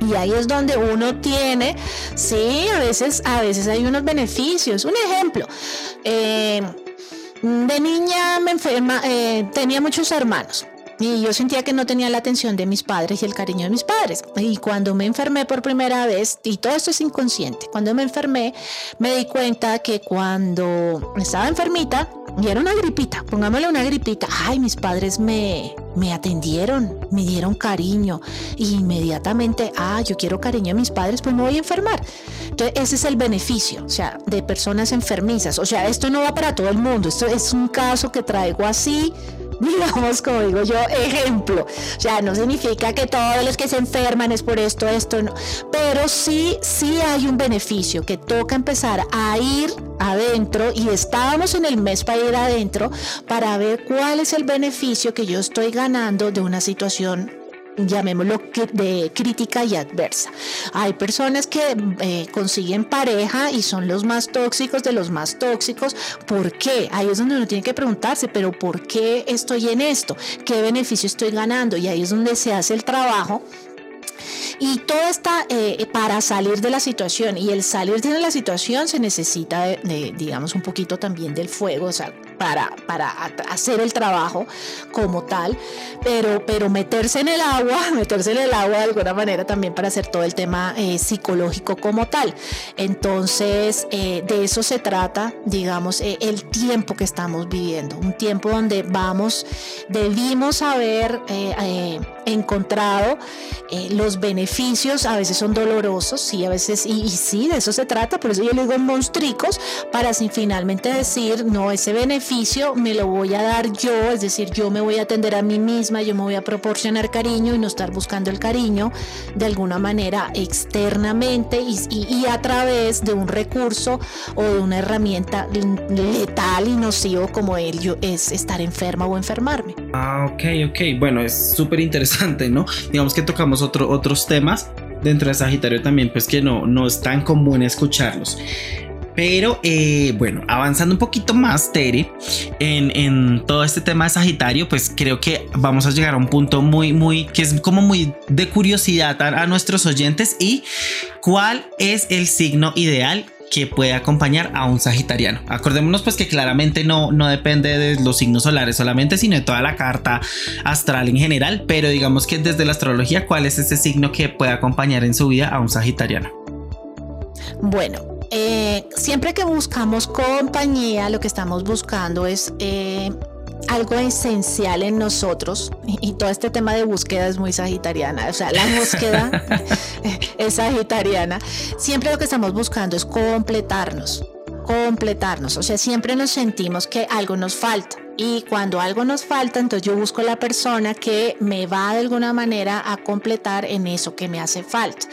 Y ahí es donde uno tiene, sí, a veces, a veces hay unos beneficios. Un ejemplo, eh, de niña me enferma, eh, tenía muchos hermanos. Y yo sentía que no tenía la atención de mis padres y el cariño de mis padres. Y cuando me enfermé por primera vez, y todo esto es inconsciente, cuando me enfermé, me di cuenta que cuando estaba enfermita, y era una gripita, pongámosle una gripita, ay, mis padres me, me atendieron, me dieron cariño. Y inmediatamente, ah, yo quiero cariño de mis padres, pues me voy a enfermar. Entonces, ese es el beneficio, o sea, de personas enfermizas. O sea, esto no va para todo el mundo, esto es un caso que traigo así digamos, como digo yo, ejemplo. O sea, no significa que todos los que se enferman es por esto, esto, no. Pero sí, sí hay un beneficio que toca empezar a ir adentro y estábamos en el mes para ir adentro para ver cuál es el beneficio que yo estoy ganando de una situación llamémoslo de crítica y adversa. Hay personas que eh, consiguen pareja y son los más tóxicos de los más tóxicos. ¿Por qué? Ahí es donde uno tiene que preguntarse, pero ¿por qué estoy en esto? ¿Qué beneficio estoy ganando? Y ahí es donde se hace el trabajo y todo está eh, para salir de la situación. Y el salir de la situación se necesita, de, digamos, un poquito también del fuego, o sea, para, para hacer el trabajo como tal. Pero, pero meterse en el agua, meterse en el agua de alguna manera también para hacer todo el tema eh, psicológico como tal. Entonces, eh, de eso se trata, digamos, el tiempo que estamos viviendo. Un tiempo donde vamos, debimos haber encontrado los beneficios a veces son dolorosos, sí, a veces, y, sí, de eso se trata, por eso yo le digo monstricos, para finalmente decir, no, ese beneficio me lo voy a dar yo, es decir, yo me voy a atender a mí misma, yo me voy a proporcionar cariño y no estar buscando el cariño de alguna manera externamente y, a través de un recurso o de una herramienta letal y nocivo como ello es estar enferma o enfermarme. Ah, ok, ok, bueno, es súper interesante, ¿no? Digamos que tocamos otro, otros temas dentro de Sagitario también, pues que no, no es tan común escucharlos. Pero eh, bueno, avanzando un poquito más, Tere, en, todo este tema de Sagitario, pues creo que vamos a llegar a un punto muy, muy, que es como muy de curiosidad a, a nuestros oyentes y cuál es el signo ideal que puede acompañar a un sagitariano. Acordémonos pues que claramente no, no depende de los signos solares solamente, sino de toda la carta astral en general, pero digamos que desde la astrología, ¿cuál es ese signo que puede acompañar en su vida a un sagitariano? Bueno, eh, siempre que buscamos compañía, lo que estamos buscando es eh, algo esencial en nosotros. Y, todo este tema de búsqueda es muy sagitariana, o sea, la búsqueda es sagitariana. Siempre lo que estamos buscando es completarnos, completarnos, o sea, siempre nos sentimos que algo nos falta y cuando algo nos falta, entonces yo busco la persona que me va de alguna manera a completar en eso que me hace falta.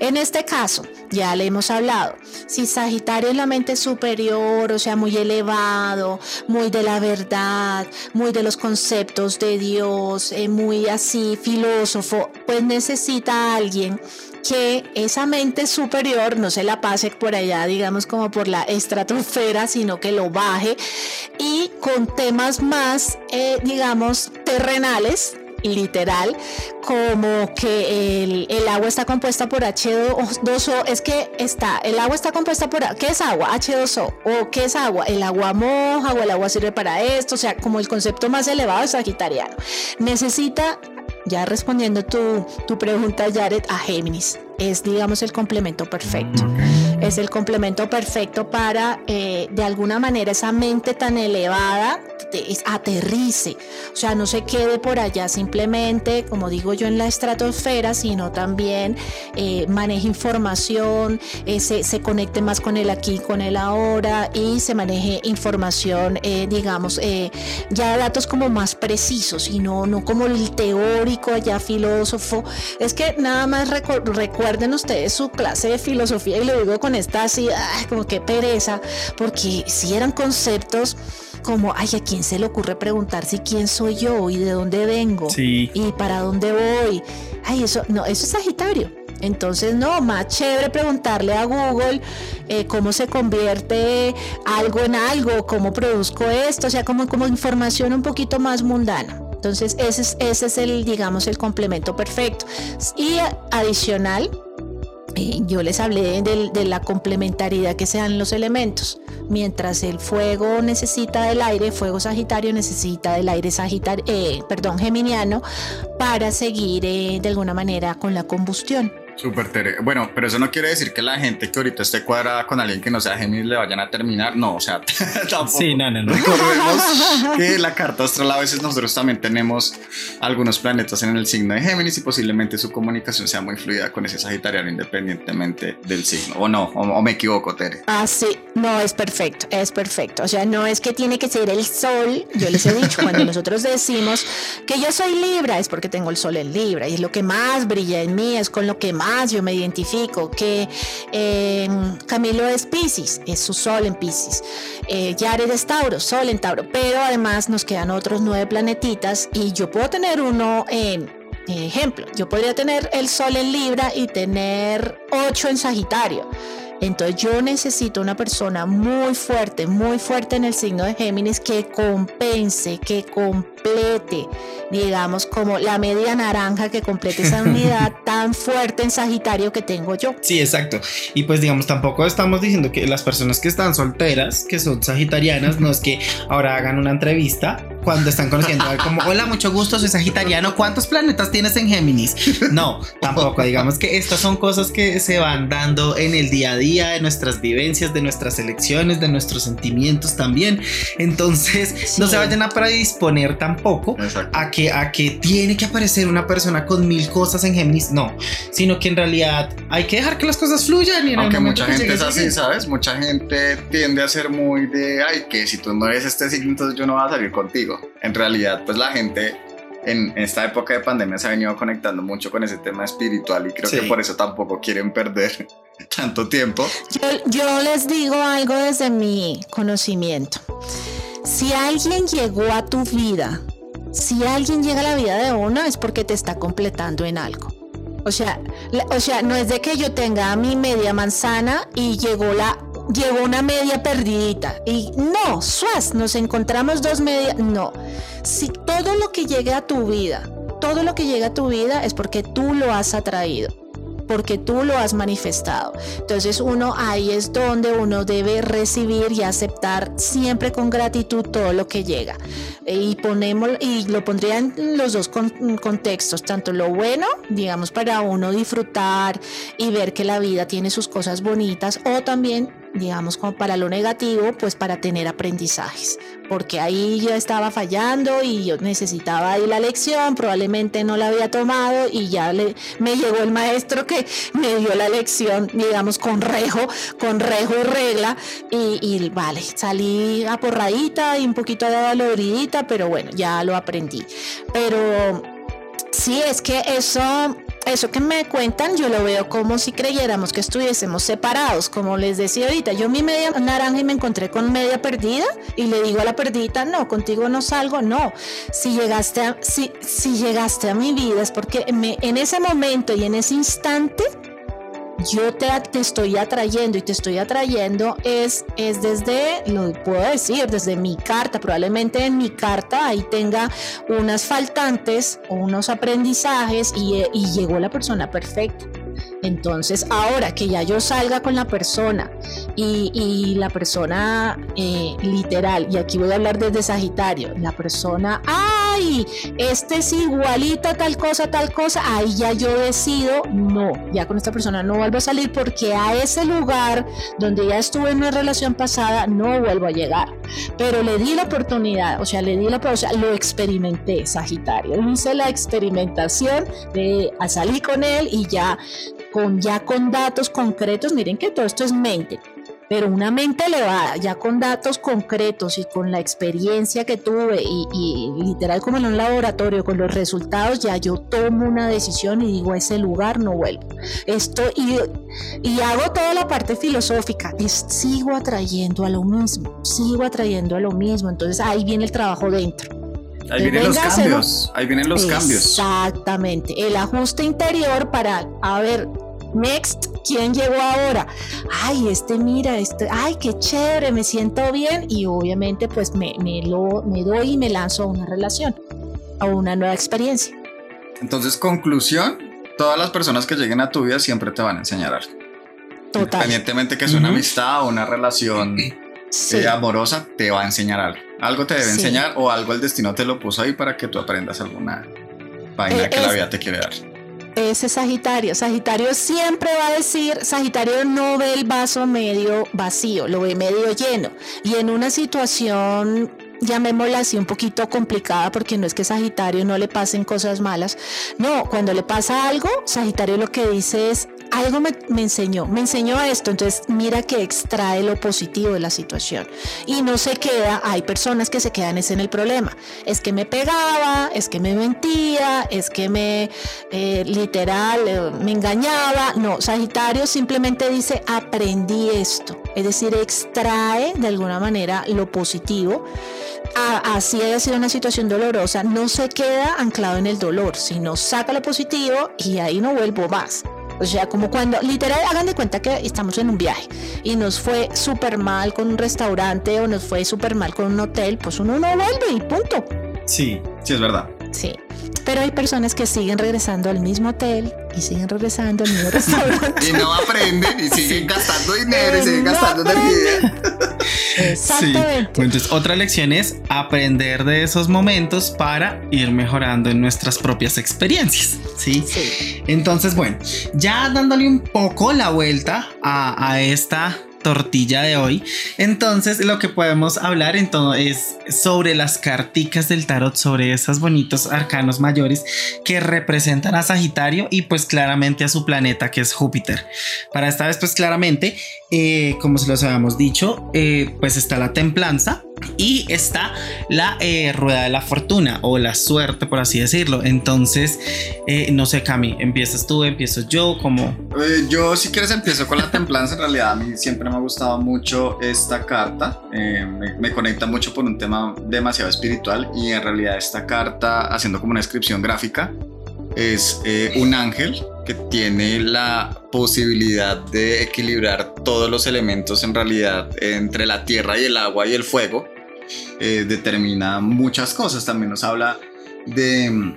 En este caso, ya le hemos hablado, si Sagitario es la mente superior, o sea, muy elevado, muy de la verdad, muy de los conceptos de Dios, eh, muy así filósofo, pues necesita a alguien que esa mente superior no se la pase por allá, digamos como por la estratosfera, sino que lo baje y con temas más, eh, digamos, terrenales, literal, como que el, el, agua está compuesta por H2O, es que está, el agua está compuesta por, ¿qué es agua? H2O, o ¿qué es agua? El agua moja o el agua sirve para esto, o sea, como el concepto más elevado es sagitariano. Necesita ya respondiendo tu, tu pregunta, Jared, a Géminis. Es, digamos, el complemento perfecto. Es el complemento perfecto para, eh, de alguna manera, esa mente tan elevada aterrice. O sea, no se quede por allá simplemente, como digo yo, en la estratosfera, sino también eh, maneje información, eh, se, se, conecte más con el aquí, con el ahora y se maneje información, digamos, ya datos como más precisos y no, no como el teórico ya filósofo. Es que nada más recuerden ustedes su clase de filosofía y lo digo con esta así, como que pereza, porque si eran conceptos como, ay, ¿a quién se le ocurre preguntar si quién soy yo y de dónde vengo? Y para dónde voy. Ay, eso, no, eso es Sagitario. Entonces, no, más chévere preguntarle a Google eh, cómo se convierte algo en algo, cómo produzco esto, o sea, como, como información un poquito más mundana. Entonces, ese es, ese es el, digamos, el complemento perfecto. Y adicional, yo les hablé de, la complementariedad que sean los elementos. Mientras el fuego necesita del aire, fuego sagitario necesita del aire sagitario, eh, perdón, geminiano, para seguir eh, de alguna manera con la combustión. Súper Tere. Bueno, pero eso no quiere decir que la gente que ahorita esté cuadrada con alguien que no sea Géminis le vayan a terminar. No, o sea, tampoco. Sí, no, no, no. Recordemos que la carta astral a veces nosotros también tenemos algunos planetas en el signo de Géminis y posiblemente su comunicación sea muy fluida con ese Sagitariano independientemente del signo. O no, o, me equivoco, Tere. Ah, sí. No, es perfecto, es perfecto. O sea, no es que tiene que ser el sol. Yo les he dicho, cuando nosotros decimos que yo soy Libra, es porque tengo el sol en Libra y es lo que más brilla en mí, es con lo que más yo me identifico, que em, Camilo es Pisces, es su sol en Pisces, eh, es Tauro, sol en Tauro, pero además nos quedan otros nueve planetitas y yo puedo tener uno en Ejemplo, yo podría tener el sol en Libra y tener 8 en Sagitario. Entonces yo necesito una persona muy fuerte, muy fuerte en el signo de Géminis que compense, que complete, digamos, como la media naranja que complete esa unidad tan fuerte en Sagitario que tengo yo. Sí, exacto. Y pues digamos, tampoco estamos diciendo que las personas que están solteras, que son sagitarianas, no es que ahora hagan una entrevista cuando están conociendo como, hola, mucho gusto, soy sagitariano, ¿cuántos planetas tienes en Géminis? No, tampoco, digamos que estas son cosas que se van dando en el día a día, de nuestras vivencias, de nuestras elecciones, de nuestros sentimientos también. Entonces, no se vayan a predisponer tampoco a que, a que tiene que aparecer una persona con mil cosas en Géminis, no, sino que en realidad hay que dejar que las cosas fluyan. Y en Aunque mucha gente es así, ¿sabes? Mucha gente tiende a ser muy de, ay, que si tú no eres este signo, entonces yo no voy a salir contigo en realidad, pues la gente en esta época de pandemia se ha venido conectando mucho con ese tema espiritual y creo que por eso tampoco quieren perder tanto tiempo. Yo, les digo algo desde mi conocimiento. Si alguien llegó a tu vida, si alguien llega a la vida de uno es porque te está completando en algo. O sea, o sea, no es de que yo tenga mi media manzana y llegó la llegó una media perdidita. Y no, suas, nos encontramos dos medias. No. Si todo lo que llegue a tu vida, todo lo que llega a tu vida es porque tú lo has atraído porque tú lo has manifestado. Entonces uno ahí es donde uno debe recibir y aceptar siempre con gratitud todo lo que llega. Y ponemos y lo pondría en los dos contextos, tanto lo bueno, digamos para uno disfrutar y ver que la vida tiene sus cosas bonitas o también digamos, como para lo negativo, pues para tener aprendizajes, porque ahí yo estaba fallando y yo necesitaba ahí la lección, probablemente no la había tomado y ya le, me llegó el maestro que me dio la lección, digamos, con rejo, con rejo y regla, y, vale, salí aporradita y un poquito doloridita, pero bueno, ya lo aprendí. Pero sí, es que eso eso que me cuentan yo lo veo como si creyéramos que estuviésemos separados, como les decía ahorita, yo mi media naranja y me encontré con media perdida y le digo a la perdida, no, contigo no salgo, no, si llegaste a, si, si llegaste a mi vida es porque me, en ese momento y en ese instante yo te, estoy atrayendo y te estoy atrayendo es, es desde, lo puedo decir, desde mi carta, probablemente en mi carta ahí tenga unas faltantes o unos aprendizajes y, y llegó la persona perfecta. Entonces, ahora que ya yo salga con la persona y, la persona eh, literal, y aquí voy a hablar desde Sagitario, la persona, ay, este es igualito tal cosa, tal cosa, ahí ya yo decido, no, ya con esta persona no vuelvo a salir porque a ese lugar donde ya estuve en una relación pasada no vuelvo a llegar. Pero le di la oportunidad, o sea, le di la oportunidad, lo experimenté, Sagitario, hice la experimentación de a salir con él y ya con ya con datos concretos, miren que todo esto es mente, pero una mente elevada, ya con datos concretos y con la experiencia que tuve y, literal como en un laboratorio, con los resultados, ya yo tomo una decisión y digo, a ese lugar no vuelvo. Esto y, y hago toda la parte filosófica, es, sigo atrayendo a lo mismo, sigo atrayendo a lo mismo, entonces ahí viene el trabajo dentro. Ahí vienen los cambios, ahí vienen los cambios. Exactamente, el ajuste interior para, a ver, Next, ¿quién llegó ahora? Ay, este mira, este, ay, qué chévere, me siento bien y obviamente pues me, me, lo, me doy y me lanzo a una relación, a una nueva experiencia. Entonces, conclusión, todas las personas que lleguen a tu vida siempre te van a enseñar algo. Total. Independientemente que sea una amistad o una relación eh, amorosa, te va a enseñar algo. Algo te debe enseñar o algo el destino te lo puso ahí para que tú aprendas alguna vaina eh, que la vida te quiere dar ese Sagitario. Sagitario siempre va a decir, Sagitario no ve el vaso medio vacío, lo ve medio lleno. Y en una situación llamémosla así un poquito complicada porque no es que Sagitario no le pasen cosas malas. No, cuando le pasa algo, Sagitario lo que dice es, algo me, enseñó, me enseñó esto, entonces mira que extrae lo positivo de la situación. Y no se queda, hay personas que se quedan ese en el problema, es que me pegaba, es que me mentía, es que me eh, literal eh, me engañaba, no, Sagitario simplemente dice aprendí esto, es decir, extrae de alguna manera lo positivo. Así haya sido una situación dolorosa, no se queda anclado en el dolor, sino saca lo positivo y ahí no vuelvo más. O sea, como cuando, literal, hagan de cuenta que estamos en un viaje y nos fue súper mal con un restaurante o nos fue súper mal con un hotel, pues uno no vuelve y punto. Sí, sí es verdad. Sí. Pero hay personas que siguen regresando al mismo hotel y siguen regresando al mismo restaurante. y no aprenden y siguen gastando dinero y siguen gastando energía. Exactamente. Entonces, otra lección es aprender de esos momentos para ir mejorando en nuestras propias experiencias. ¿sí? sí. Entonces, bueno, ya dándole un poco la vuelta a, a esta tortilla de hoy. Entonces, lo que podemos hablar entonces es sobre las carticas del tarot, sobre esos bonitos arcanos mayores que representan a Sagitario y pues claramente a su planeta que es Júpiter. Para esta vez, pues claramente, eh, como se los habíamos dicho, eh, pues está la templanza, y está la eh, rueda de la fortuna o la suerte, por así decirlo. Entonces, eh, no sé, Cami, empiezas tú, empiezo yo, como. Eh, yo, si quieres, empiezo con la templanza. En realidad, a mí siempre me ha gustado mucho esta carta. Me, me, conecta mucho por un tema demasiado espiritual. Y en realidad, esta carta, haciendo como una descripción gráfica, es un ángel que tiene la posibilidad de equilibrar todos los elementos en realidad entre la tierra y el agua y el fuego, eh, determina muchas cosas. También nos habla de,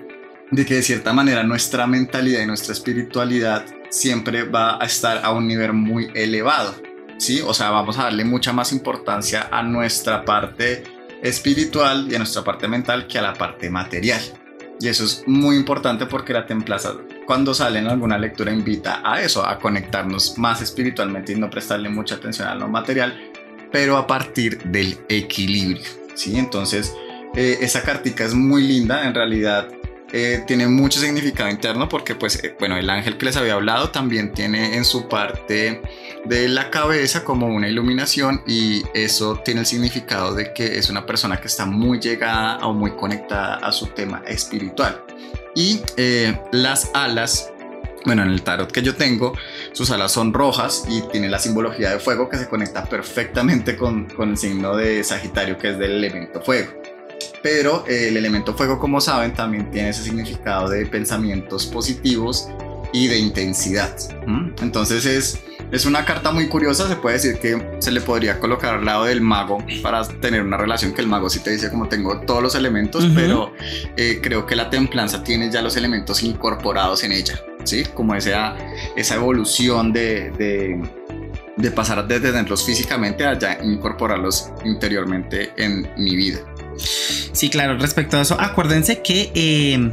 de que de cierta manera nuestra mentalidad y nuestra espiritualidad siempre va a estar a un nivel muy elevado. ¿sí? O sea, vamos a darle mucha más importancia a nuestra parte espiritual y a nuestra parte mental que a la parte material. Y eso es muy importante porque la templaza cuando sale en alguna lectura invita a eso, a conectarnos más espiritualmente y no prestarle mucha atención a lo material, pero a partir del equilibrio. ¿sí? Entonces, eh, esa cartica es muy linda, en realidad eh, tiene mucho significado interno porque pues eh, bueno el ángel que les había hablado también tiene en su parte de la cabeza como una iluminación y eso tiene el significado de que es una persona que está muy llegada o muy conectada a su tema espiritual y eh, las alas bueno, en el tarot que yo tengo, sus alas son rojas y tiene la simbología de fuego que se conecta perfectamente con, con el signo de Sagitario, que es del elemento fuego. Pero eh, el elemento fuego, como saben, también tiene ese significado de pensamientos positivos y de intensidad. Entonces es, es una carta muy curiosa, se puede decir que se le podría colocar al lado del mago para tener una relación que el mago sí te dice como tengo todos los elementos, pero eh, creo que la templanza tiene ya los elementos incorporados en ella, ¿sí? Como esa, esa evolución de, de, de pasar de tenerlos físicamente a ya incorporarlos interiormente en mi vida. Sí, claro, respecto a eso, acuérdense que eh,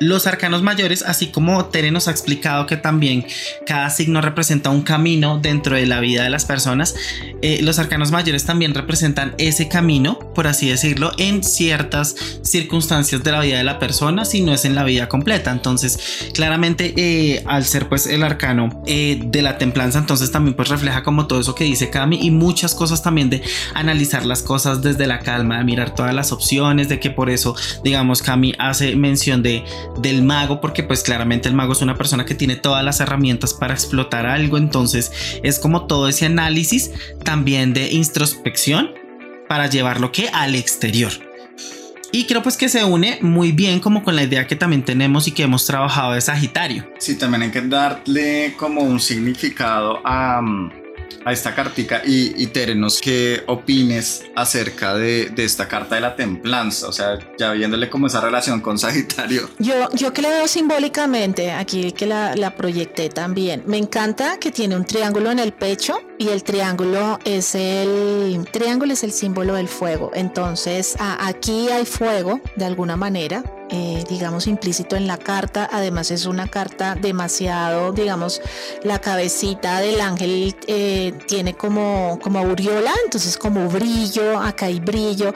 los arcanos mayores, así como Tere nos ha explicado que también cada signo representa un camino dentro de la vida de las personas, eh, los arcanos mayores también representan ese camino, por así decirlo, en ciertas circunstancias de la vida de la persona, si no es en la vida completa. Entonces, claramente, eh, al ser pues el arcano eh, de la templanza, entonces también pues refleja como todo eso que dice Cami y muchas cosas también de analizar las cosas desde la calma, de mirar todas las opciones, de que por eso, digamos, Cami hace mención de del mago, porque pues claramente el mago es una persona que tiene todas las herramientas para explotar algo, entonces es como todo ese análisis también de introspección para llevarlo que al exterior. Y creo pues que se une muy bien como con la idea que también tenemos y que hemos trabajado de Sagitario. Sí, también hay que darle como un significado a, a esta cartica y, y Terenos, ¿qué opines acerca de, de, esta carta de la templanza? O sea, ya viéndole como esa relación con Sagitario. Yo, yo que le veo simbólicamente, aquí que la, la proyecté también, me encanta que tiene un triángulo en el pecho y el triángulo es el triángulo es el símbolo del fuego. Entonces, aquí hay fuego de alguna manera eh, digamos, implícito en la carta. Además es una carta demasiado, digamos, la cabecita del ángel eh, tiene como, como aureola, entonces como brillo, acá hay brillo.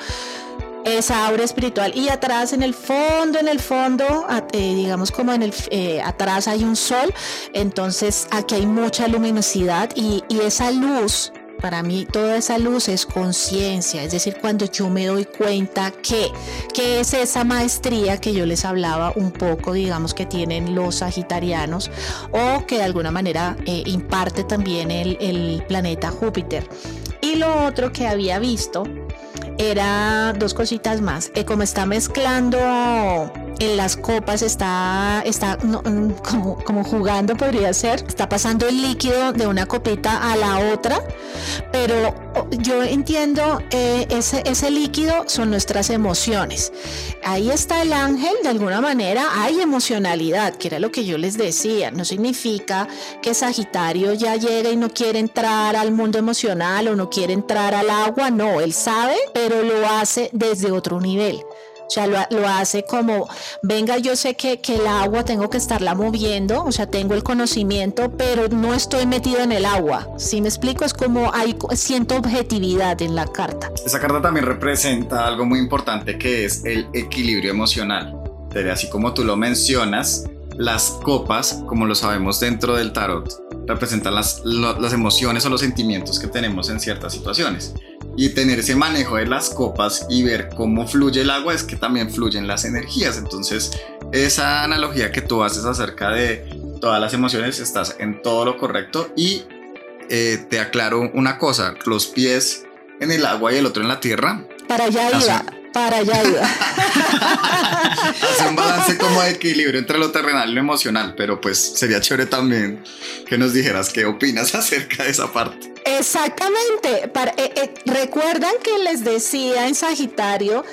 Esa aura espiritual. Y atrás, en el fondo, en el fondo, eh, digamos como en el eh, atrás hay un sol, entonces aquí hay mucha luminosidad y, y esa luz para mí toda esa luz es conciencia, es decir, cuando yo me doy cuenta que, que es esa maestría que yo les hablaba un poco, digamos, que tienen los sagitarianos o que de alguna manera eh, imparte también el, el planeta Júpiter. Y lo otro que había visto era dos cositas más. Eh, como está mezclando en las copas, está, está mm, como, como jugando, podría ser. Está pasando el líquido de una copita a la otra. Pero oh, yo entiendo, eh, ese, ese líquido son nuestras emociones. Ahí está el ángel, de alguna manera hay emocionalidad, que era lo que yo les decía. No significa que Sagitario ya llega y no quiere entrar al mundo emocional o no quiere entrar al agua. No, él sabe, pero lo hace desde otro nivel. O sea, lo, hace como, venga, yo sé que, que, el agua tengo que estarla moviendo, o sea, tengo el conocimiento, pero no estoy metido en el agua. Si me explico, es como hay, siento objetividad en la carta. Esa carta también representa algo muy importante que es el equilibrio emocional. Así como tú lo mencionas, las copas, como lo sabemos dentro del tarot, representan las, las emociones o los sentimientos que tenemos en ciertas situaciones y tener ese manejo de las copas y ver cómo fluye el agua es que también fluyen las energías. Entonces, esa analogía que tú haces acerca de todas las emociones, estás en todo lo correcto y eh, te aclaro una cosa, los pies en el agua y el otro en la tierra. Para allá iba, para allá iba. Hace un balance como de equilibrio entre lo terrenal y lo emocional, pero pues sería chévere también que nos dijeras qué opinas acerca de esa parte. Exactamente. Eh, eh, recuerdan que les decía en Sagitario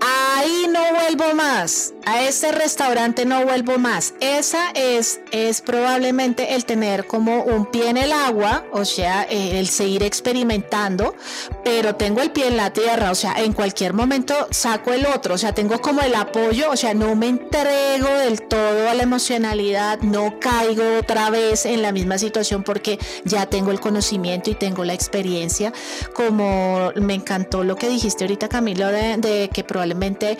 ahí no vuelvo más, a ese restaurante no vuelvo más. Esa es, es probablemente el tener como un pie en el agua, o sea, eh, el seguir experimentando, pero tengo el pie en la tierra, o sea, en cualquier momento saco el otro, o sea, tengo como el apoyo, o sea, no me entrego del todo a la emocionalidad, no caigo otra vez en la misma situación porque ya tengo el conocimiento y tengo la experiencia, como me encantó lo que dijiste ahorita, Camilo, de, de que probablemente probablemente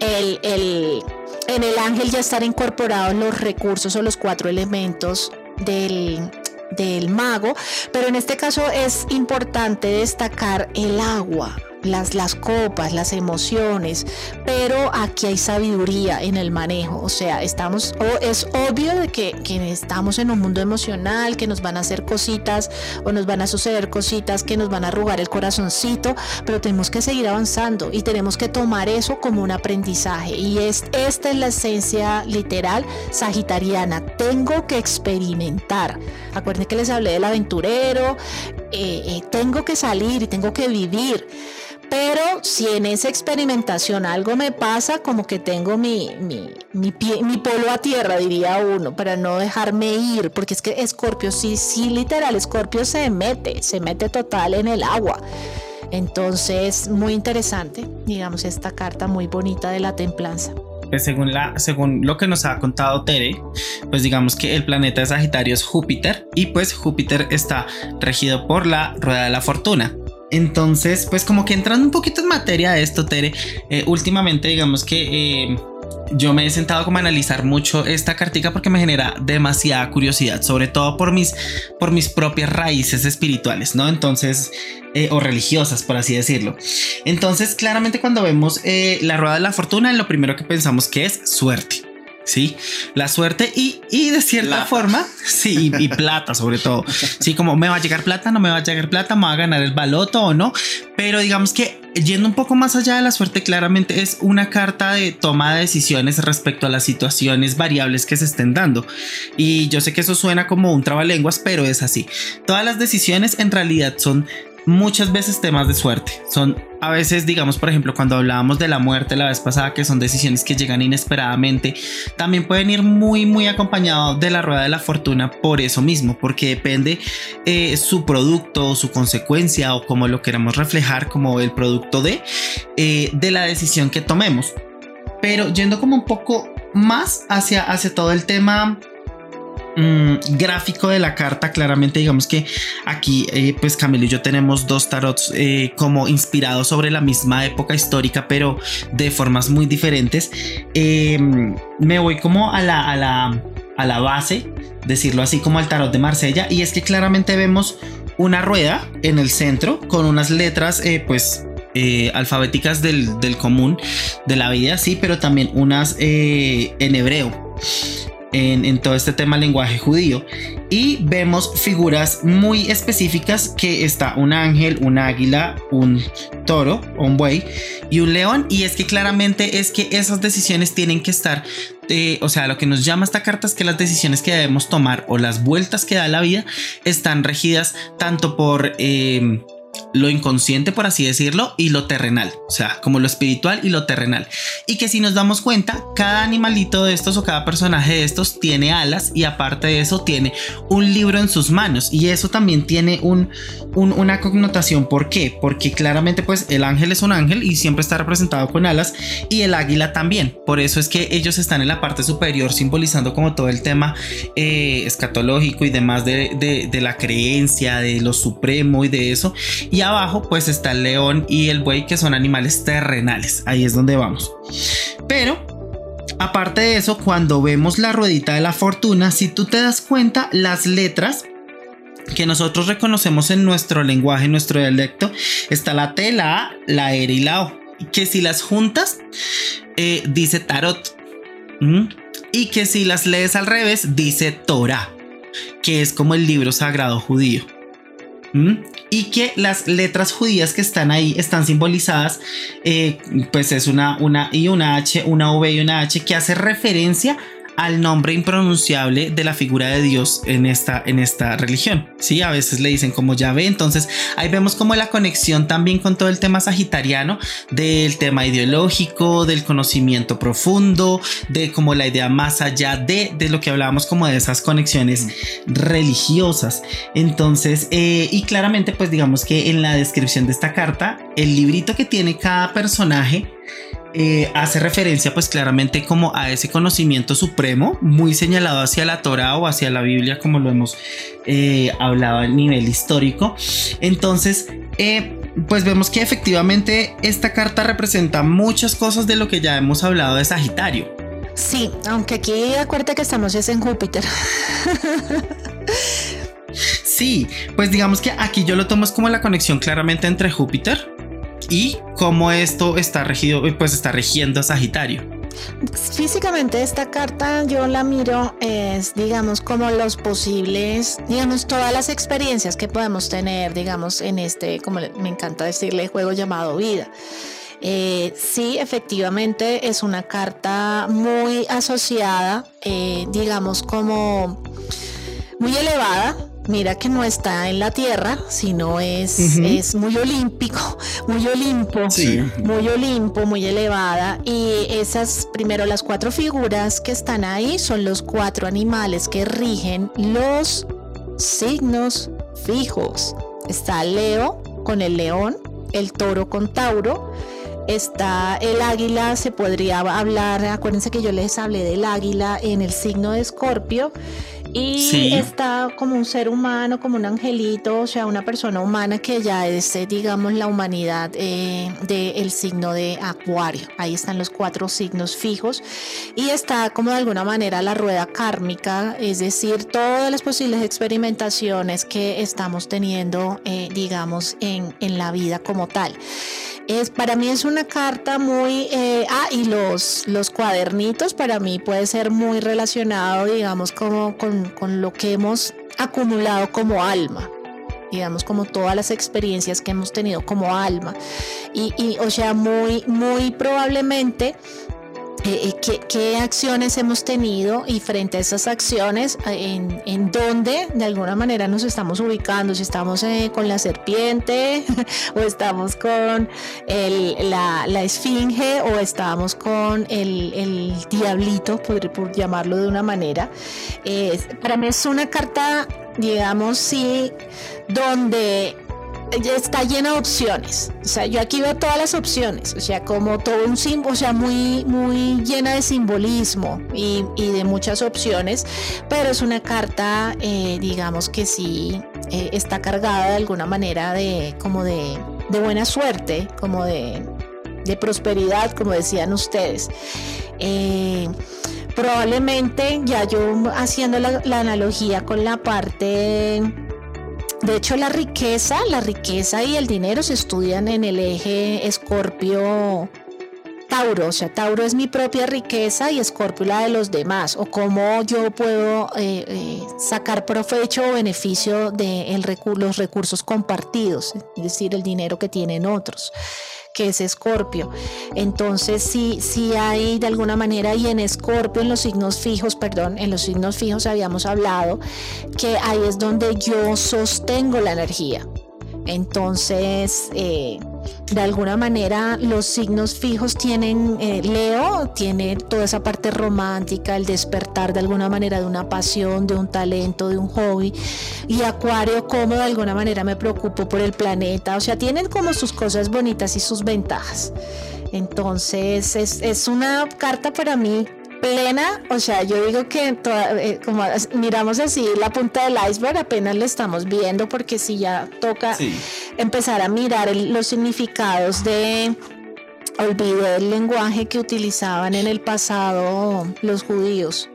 el, el, en el ángel ya están incorporados los recursos o los cuatro elementos del, del mago, pero en este caso es importante destacar el agua las, las copas, las emociones, pero aquí hay sabiduría en el manejo, o sea, estamos, o es obvio de que, que estamos en un mundo emocional, que nos van a hacer cositas o nos van a suceder cositas que nos van a arrugar el corazoncito, pero tenemos que seguir avanzando y tenemos que tomar eso como un aprendizaje y es, esta es la esencia literal sagitariana, tengo que experimentar. Acuérdense que les hablé del aventurero, eh, eh, tengo que salir y tengo que vivir. Pero si en esa experimentación algo me pasa, como que tengo mi, mi, mi, pie, a tierra, diría uno, para no dejarme ir, porque es que Escorpio sí, sí, literal, Escorpio se mete, se mete total en el agua. Entonces, muy interesante, digamos, esta carta muy bonita de la templanza. Pues según, la, según lo que nos ha contado Tere, pues digamos que el planeta de Sagitario es Júpiter y pues Júpiter está regido por la rueda de la fortuna. Entonces, pues como que entrando un poquito en materia de esto, Tere, eh, últimamente digamos que eh, yo me he sentado como a analizar mucho esta cartica porque me genera demasiada curiosidad, sobre todo por mis, por mis propias raíces espirituales, ¿no? Entonces, eh, o religiosas, por así decirlo. Entonces, claramente cuando vemos la rueda de la fortuna, lo primero que pensamos que es suerte. Sí, la suerte y, y de cierta forma, sí, y, plata sobre todo. Sí, como me va a llegar plata, no me va a llegar plata, me va a ganar el baloto o no. Pero digamos que yendo un poco más allá de la suerte, claramente es una carta de toma de decisiones respecto a las situaciones variables que se estén dando. Y yo sé que eso suena como un trabalenguas, pero es así. Todas las decisiones en realidad son muchas veces temas de suerte. Son a veces, digamos, por ejemplo, cuando hablábamos de la muerte la vez pasada, que son decisiones que llegan inesperadamente, también pueden ir muy, muy acompañados de la rueda de la fortuna por eso mismo, porque depende eh, su producto, su consecuencia o como lo queramos reflejar como el producto de, eh, de la decisión que tomemos. Pero yendo como un poco más hacia, hacia todo el tema mm, gráfico de la carta, claramente digamos que aquí eh, pues Camilo y yo tenemos dos tarots eh, como inspirados sobre la misma época histórica, pero de formas muy diferentes. Em, me voy como a la, a la, a la base, decirlo así como al tarot de Marsella, y es que claramente vemos una rueda en el centro con unas letras pues eh, alfabéticas del, del, común de la vida, sí, pero también unas eh, en hebreo. En, todo este tema lenguaje judío. Y vemos figuras muy específicas que está un ángel, un águila, un toro, un buey y un león. Y es que claramente es que esas decisiones tienen que estar eh, o sea, lo que nos llama esta carta es que las decisiones que debemos tomar o las vueltas que da la vida están regidas tanto por eh, lo inconsciente, por así decirlo, y lo terrenal, o sea, como lo espiritual y lo terrenal. Y que si nos damos cuenta, cada animalito de estos o cada personaje de estos tiene alas y aparte de eso tiene un libro en sus manos. Y eso también tiene un, una connotación. ¿Por qué? Porque claramente pues el ángel es un ángel y siempre está representado con alas y el águila también. Por eso es que ellos están en la parte superior simbolizando como todo el tema eh, escatológico y demás de, de la creencia, de lo supremo y de eso. Y abajo pues está el león y el buey que son animales terrenales. Ahí es donde vamos. Pero aparte de eso, cuando vemos la ruedita de la fortuna, si tú te das cuenta, las letras que nosotros reconocemos en nuestro lenguaje, en nuestro dialecto, está la T, la A, la R y la O. Que si las juntas, eh, dice tarot. Y que si las lees al revés, dice Torah, que es como el libro sagrado judío y que las letras judías que están ahí están simbolizadas, eh, pues es una, una y una H, una V y una H que hace referencia al nombre impronunciable de la figura de Dios en esta, en esta religión. Sí, a veces le dicen como ve entonces ahí vemos como la conexión también con todo el tema sagitariano, del tema ideológico, del conocimiento profundo, de como la idea más allá de, de lo que hablábamos como de esas conexiones religiosas. Entonces, eh, y claramente pues digamos que en la descripción de esta carta, el librito que tiene cada personaje, eh, hace referencia pues claramente como a ese conocimiento supremo muy señalado hacia la Torah o hacia la Biblia como lo hemos eh, hablado a nivel histórico. Entonces eh, pues vemos que efectivamente esta carta representa muchas cosas de lo que ya hemos hablado de Sagitario. Sí aunque aquí acuérdate que estamos es en Júpiter. Sí, pues digamos que aquí yo lo tomo como la conexión claramente entre Júpiter y cómo esto está regido, pues está regiendo a Sagitario. Físicamente esta carta yo la miro es, digamos, como los posibles, digamos, todas las experiencias que podemos tener, digamos, en este, como me encanta decirle, juego llamado vida. Eh, sí, efectivamente es una carta muy asociada, eh, digamos, como muy elevada mira que no está en la tierra, sino es, es muy olímpico, muy olimpo, muy olimpo, muy elevada. Y esas, primero las cuatro figuras que están ahí son los cuatro animales que rigen los signos fijos. Está Leo con el león, el toro con Tauro. Está el águila, se podría hablar, acuérdense que yo les hablé del águila en el signo de Escorpio y está como un ser humano, como un angelito, o sea, una persona humana que ya es, eh, digamos, la humanidad eh, del signo de Acuario. Ahí están los cuatro signos fijos. Y está como de alguna manera la rueda kármica, es decir, todas las posibles experimentaciones que estamos teniendo, eh, digamos, en, en la vida como tal. Es, para mí es una carta muy... Eh, ah, y los, los cuadernitos para mí puede ser muy relacionado, digamos, como con, con lo que hemos acumulado como alma digamos como todas las experiencias que hemos tenido como alma. Y, y o sea muy muy probablemente eh, eh, ¿qué, acciones hemos tenido y frente a esas acciones, eh, en, en dónde de alguna manera nos estamos ubicando, si estamos con la serpiente o estamos con la, esfinge o estamos con el, diablito, por, por, llamarlo de una manera. para mí es una carta, digamos, sí, donde está llena de opciones. O sea, yo aquí veo todas las opciones. O sea, como todo un símbolo, o sea, muy, muy llena de simbolismo y, de muchas opciones. Pero es una carta, eh, digamos que sí, eh, está cargada de alguna manera de, como de, buena suerte, como de, prosperidad, como decían ustedes. Eh, probablemente ya yo haciendo la analogía con la parte de hecho, la riqueza, la riqueza y el dinero se estudian en el eje Escorpio Tauro, o sea, Tauro es mi propia riqueza y Escorpio la de los demás, o cómo yo puedo eh, eh, sacar provecho o beneficio de los recursos compartidos, es decir, el dinero que tienen otros que es Escorpio. Entonces sí, sí hay de alguna manera, y en Escorpio, en los signos fijos, perdón, en los signos fijos habíamos hablado que ahí es donde yo sostengo la energía. Entonces, eh, de alguna manera, los signos fijos tienen, eh, Leo tiene toda esa parte romántica, el despertar de alguna manera de una pasión, de un talento, de un hobby. Y Acuario, como de alguna manera me preocupo por el planeta. O sea, tienen como sus cosas bonitas y sus ventajas. Entonces, es, es una carta para mí plena, o sea, yo digo que eh, como miramos así la punta del iceberg, apenas lo estamos viendo porque si ya toca empezar a mirar los significados de olvido el lenguaje que utilizaban en el pasado los judíos.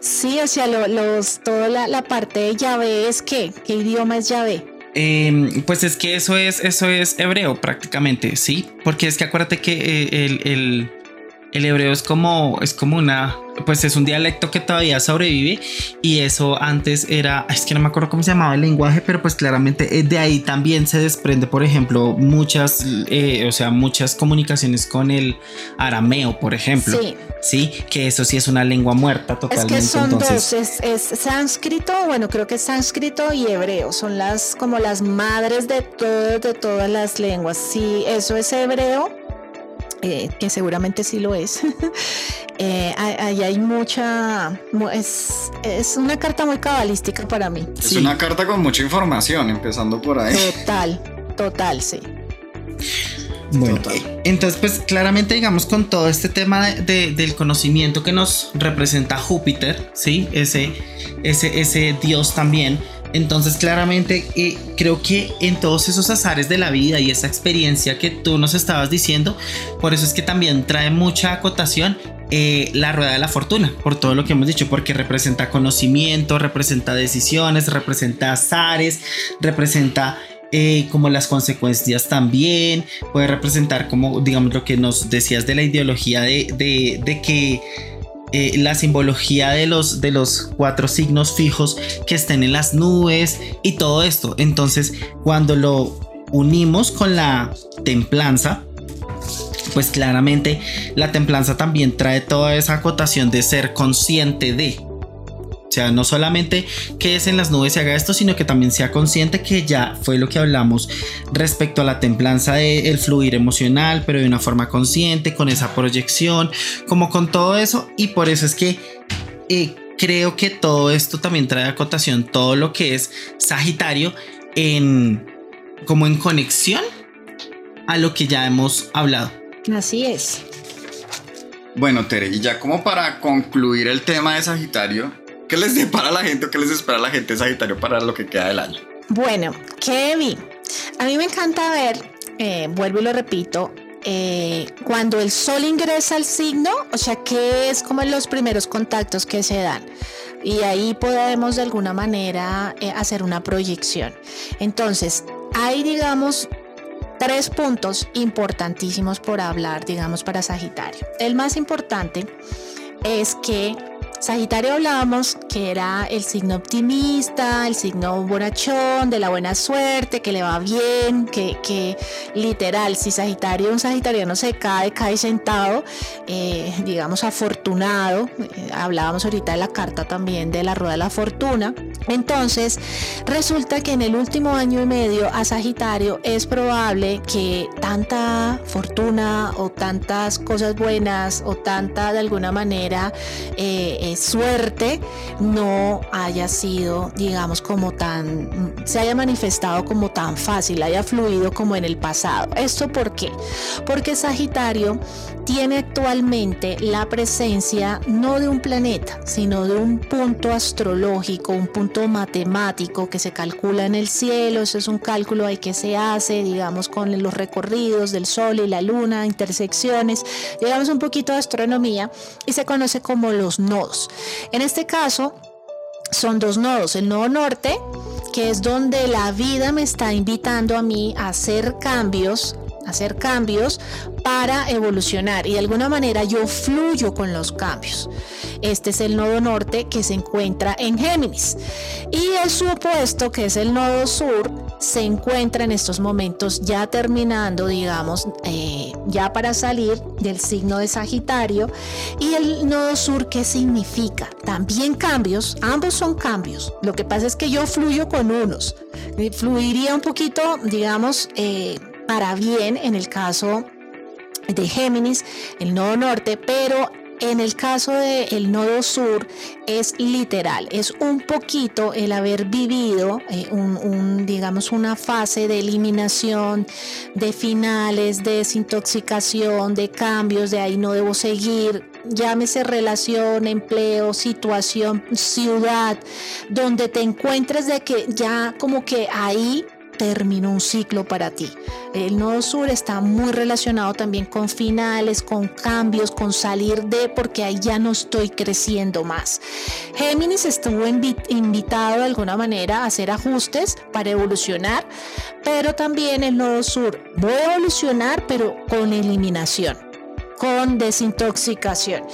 Sí, o sea, los, toda la, parte de Yahvé es que, ¿qué idioma es Yahvé? Em, pues es que eso es, eso es hebreo prácticamente, sí, porque es que acuérdate que eh, el el hebreo es como, es como una, pues es un dialecto que todavía sobrevive y eso antes era, es que no me acuerdo cómo se llamaba el lenguaje, pero pues claramente eh, de ahí también se desprende, por ejemplo, muchas, eh, o sea, muchas comunicaciones con el arameo, por ejemplo. Sí. Sí, que eso sí es una lengua muerta totalmente. Es que son dos, es, es, sánscrito, bueno, creo que es sánscrito y hebreo, son las como las madres de todo, de todas las lenguas. Sí, eso es hebreo, eh, que seguramente sí lo es. eh, ahí hay mucha, es, es, una carta muy cabalística para mí. Es una carta con mucha información, empezando por ahí. Total, total, sí. Bueno, eh, entonces pues claramente digamos con todo este tema de, del conocimiento que nos representa Júpiter, ¿sí? Ese, ese, ese dios también entonces claramente eh, creo que en todos esos azares de la vida y esa experiencia que tú nos estabas diciendo, por eso es que también trae mucha acotación eh, la rueda de la fortuna, por todo lo que hemos dicho, porque representa conocimiento, representa decisiones, representa azares, representa eh, como las consecuencias también, puede representar como digamos lo que nos decías de la ideología de, de que eh, la simbología de los, de los cuatro signos fijos que estén en las nubes y todo esto. Entonces, cuando lo unimos con la templanza, pues claramente la templanza también trae toda esa acotación de ser consciente de. O sea, no solamente que es en las nubes se haga esto, sino que también sea consciente que ya fue lo que hablamos respecto a la templanza del fluir emocional, pero de una forma consciente, con esa proyección, como con todo eso. Y por eso es que eh, creo que todo esto también trae acotación, todo lo que es Sagitario, en como en conexión a lo que ya hemos hablado. Así es. Bueno, Tere, y ya como para concluir el tema de Sagitario, ¿Qué les depara a la gente o qué les espera la gente Sagitario para lo que queda del año? Bueno, Kevin, a mí me encanta ver, eh, vuelvo y lo repito, eh, cuando el sol ingresa al signo, o sea, que es como los primeros contactos que se dan. Y ahí podemos de alguna manera eh, hacer una proyección. Entonces, hay, digamos, tres puntos importantísimos por hablar, digamos, para Sagitario. El más importante es que Sagitario hablábamos que era el signo optimista, el signo borachón, de la buena suerte, que le va bien, que, literal, si Sagitario, un Sagitariano se cae, cae sentado, eh, digamos afortunado. Eh, hablábamos ahorita de la carta también de la rueda de la fortuna. Entonces, resulta que en el último año y medio a Sagitario es probable que tanta fortuna o tantas cosas buenas o tanta de alguna manera eh, eh, suerte no haya sido, digamos, como tan, se haya manifestado como tan fácil, haya fluido como en el pasado. ¿Esto por qué? Porque Sagitario tiene actualmente la presencia no de un planeta, sino de un punto astrológico, un punto matemático que se calcula en el cielo. Eso es un cálculo ahí que se hace, digamos, con los recorridos del Sol y la Luna, intersecciones, digamos un poquito de astronomía y se conoce como los nodos. En este caso, son dos nodos, el nodo norte, que es donde la vida me está invitando a mí a hacer cambios hacer cambios para evolucionar. Y de alguna manera yo fluyo con los cambios. Este es el nodo norte que se encuentra en Géminis. Y el su opuesto que es el nodo sur se encuentra en estos momentos ya terminando digamos eh, ya para salir del signo de Sagitario. Y el nodo sur qué significa también cambios ambos son cambios. Lo que pasa es que yo fluyo con unos. Fluiría un poquito digamos eh, para bien en el caso de Géminis, el nodo norte, pero en el caso del nodo sur es literal, es un poquito el haber vivido eh, un, digamos una fase de eliminación, de finales, de desintoxicación, de cambios, de ahí no debo seguir, llámese relación, empleo, situación, ciudad, donde te encuentres de que ya como que ahí terminó un ciclo para ti. El nodo sur está muy relacionado también con finales, con cambios, con salir de, porque ahí ya no estoy creciendo más. Géminis estuvo invitado de alguna manera a hacer ajustes para evolucionar, pero también el nodo sur voy a evolucionar, pero con eliminación con desintoxicación.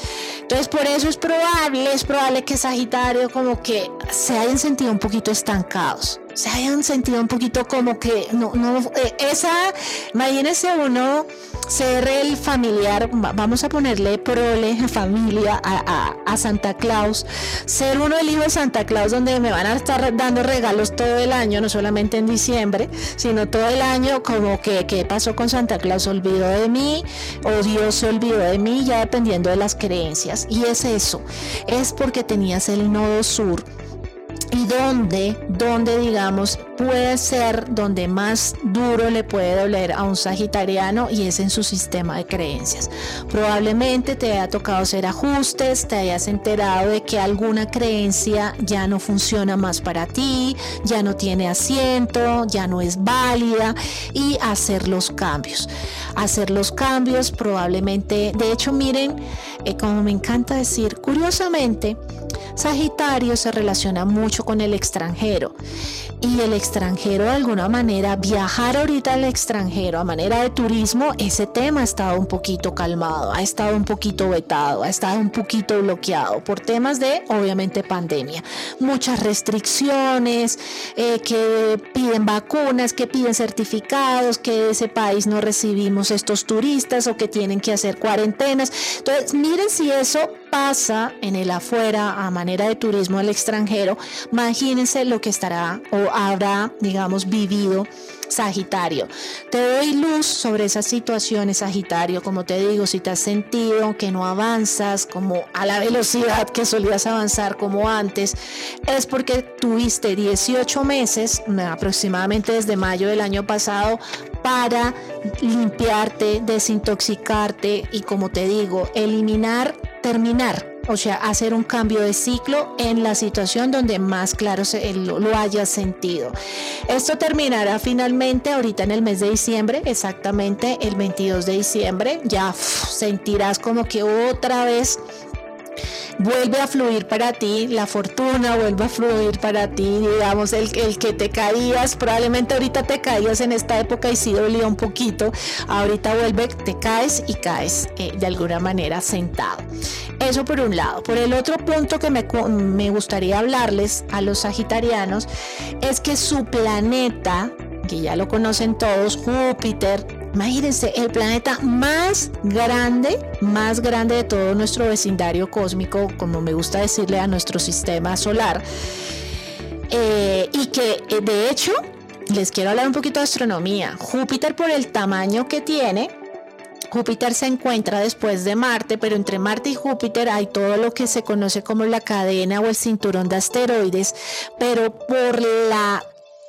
Entonces por eso es probable, es probable que Sagitario como que se hayan sentido un poquito estancados se hayan sentido un poquito como que no, no, eh, esa, imagínese uno ser el familiar, vamos a ponerle prole familia a, a, Santa Claus, ser uno el hijo de Santa Claus donde me van a estar dando regalos todo el año, no solamente en diciembre, sino todo el año, como que qué pasó con Santa Claus, olvidó de mí o Dios se olvidó de mí, ya dependiendo de las creencias. Y es eso, es porque tenías el nodo sur y donde, donde digamos puede ser donde más duro le puede doler a un sagitariano y es en su sistema de creencias. Probablemente te haya tocado hacer ajustes, te hayas enterado de que alguna creencia ya no funciona más para ti, ya no tiene asiento, ya no es válida y hacer los cambios. Hacer los cambios probablemente, de hecho miren, eh, como me encanta decir, curiosamente, Sagitario se relaciona mucho con el extranjero y el extranjero de alguna manera, viajar ahorita al extranjero a manera de turismo, ese tema ha estado un poquito calmado, ha estado un poquito vetado, ha estado un poquito bloqueado por temas de, obviamente, pandemia. Muchas restricciones, eh, que piden vacunas, que piden certificados, que de ese país no recibimos estos turistas o que tienen que hacer cuarentenas. Entonces, miren si eso pasa en el afuera a manera de turismo al extranjero, imagínense lo que estará o habrá, digamos, vivido Sagitario. Te doy luz sobre esas situaciones, Sagitario, como te digo, si te has sentido que no avanzas como a la velocidad que solías avanzar como antes, es porque tuviste 18 meses, aproximadamente desde mayo del año pasado, para limpiarte, desintoxicarte y como te digo, eliminar, terminar o sea, hacer un cambio de ciclo en la situación donde más claro se, lo, lo hayas sentido. Esto terminará finalmente ahorita en el mes de diciembre, exactamente el 22 de diciembre. Ya sentirás como que otra vez vuelve a fluir para ti, la fortuna vuelve a fluir para ti, digamos, el, que te caías, probablemente ahorita te caías en esta época y sí dolía un poquito, ahorita vuelve, te caes y caes eh, de alguna manera sentado. Eso por un lado. Por el otro punto que me, me gustaría hablarles a los sagitarianos es que su planeta, que ya lo conocen todos, Júpiter, Imagínense, el planeta más grande, más grande de todo nuestro vecindario cósmico, como me gusta decirle a nuestro sistema solar, eh, y que eh, de hecho les quiero hablar un poquito de astronomía. Júpiter por el tamaño que tiene, Júpiter se encuentra después de Marte, pero entre Marte y Júpiter hay todo lo que se conoce como la cadena o el cinturón de asteroides, pero por la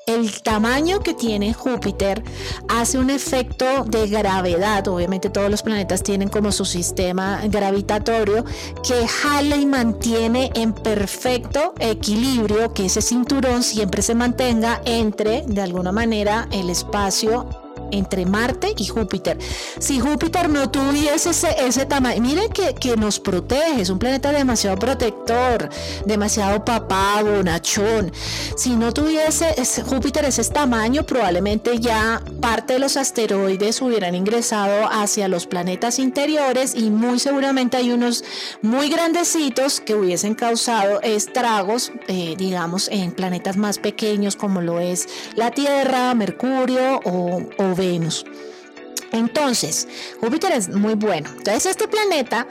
el tamaño que tiene Júpiter hace un efecto de gravedad. Obviamente todos los planetas tienen como su sistema gravitatorio que jala y mantiene en perfecto equilibrio que ese cinturón siempre se mantenga entre, de alguna manera, el espacio entre Marte y Júpiter. Si Júpiter no tuviese ese, ese tamaño, miren que, que, nos protege, es un planeta demasiado protector, demasiado papá, bonachón. Si no tuviese ese, Júpiter ese tamaño, probablemente ya parte de los asteroides hubieran ingresado hacia los planetas interiores y muy seguramente hay unos muy grandecitos que hubiesen causado estragos, eh, digamos, en planetas más pequeños como lo es la Tierra, Mercurio o Venus. Entonces, Júpiter es muy bueno. Entonces, este planeta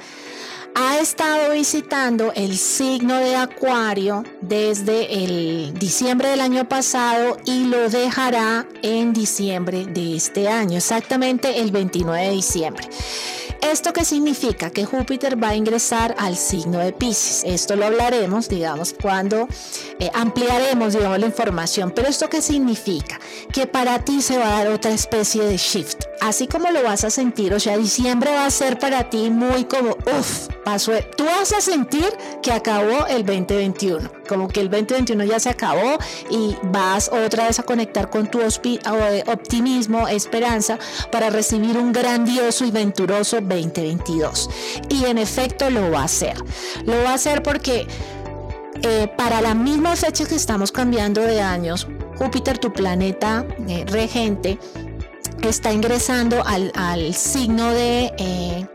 ha estado visitando el signo de Acuario desde el diciembre del año pasado y lo dejará en diciembre de este año, exactamente el 29 de diciembre. ¿Esto qué significa? Que Júpiter va a ingresar al signo de Pisces. Esto lo hablaremos, digamos, cuando eh, ampliaremos, digamos, la información. Pero ¿esto qué significa? Que para ti se va a dar otra especie de shift. Así como lo vas a sentir, o sea, diciembre va a ser para ti muy como, uff, pasó. Tú vas a sentir que acabó el 2021, como que el 2021 ya se acabó y vas otra vez a conectar con tu optimismo, esperanza para recibir un grandioso y venturoso 2022. Y en efecto lo va a hacer. Lo va a hacer porque eh, para la misma fecha que estamos cambiando de años, Júpiter, tu planeta eh, regente, está ingresando al, signo de eh,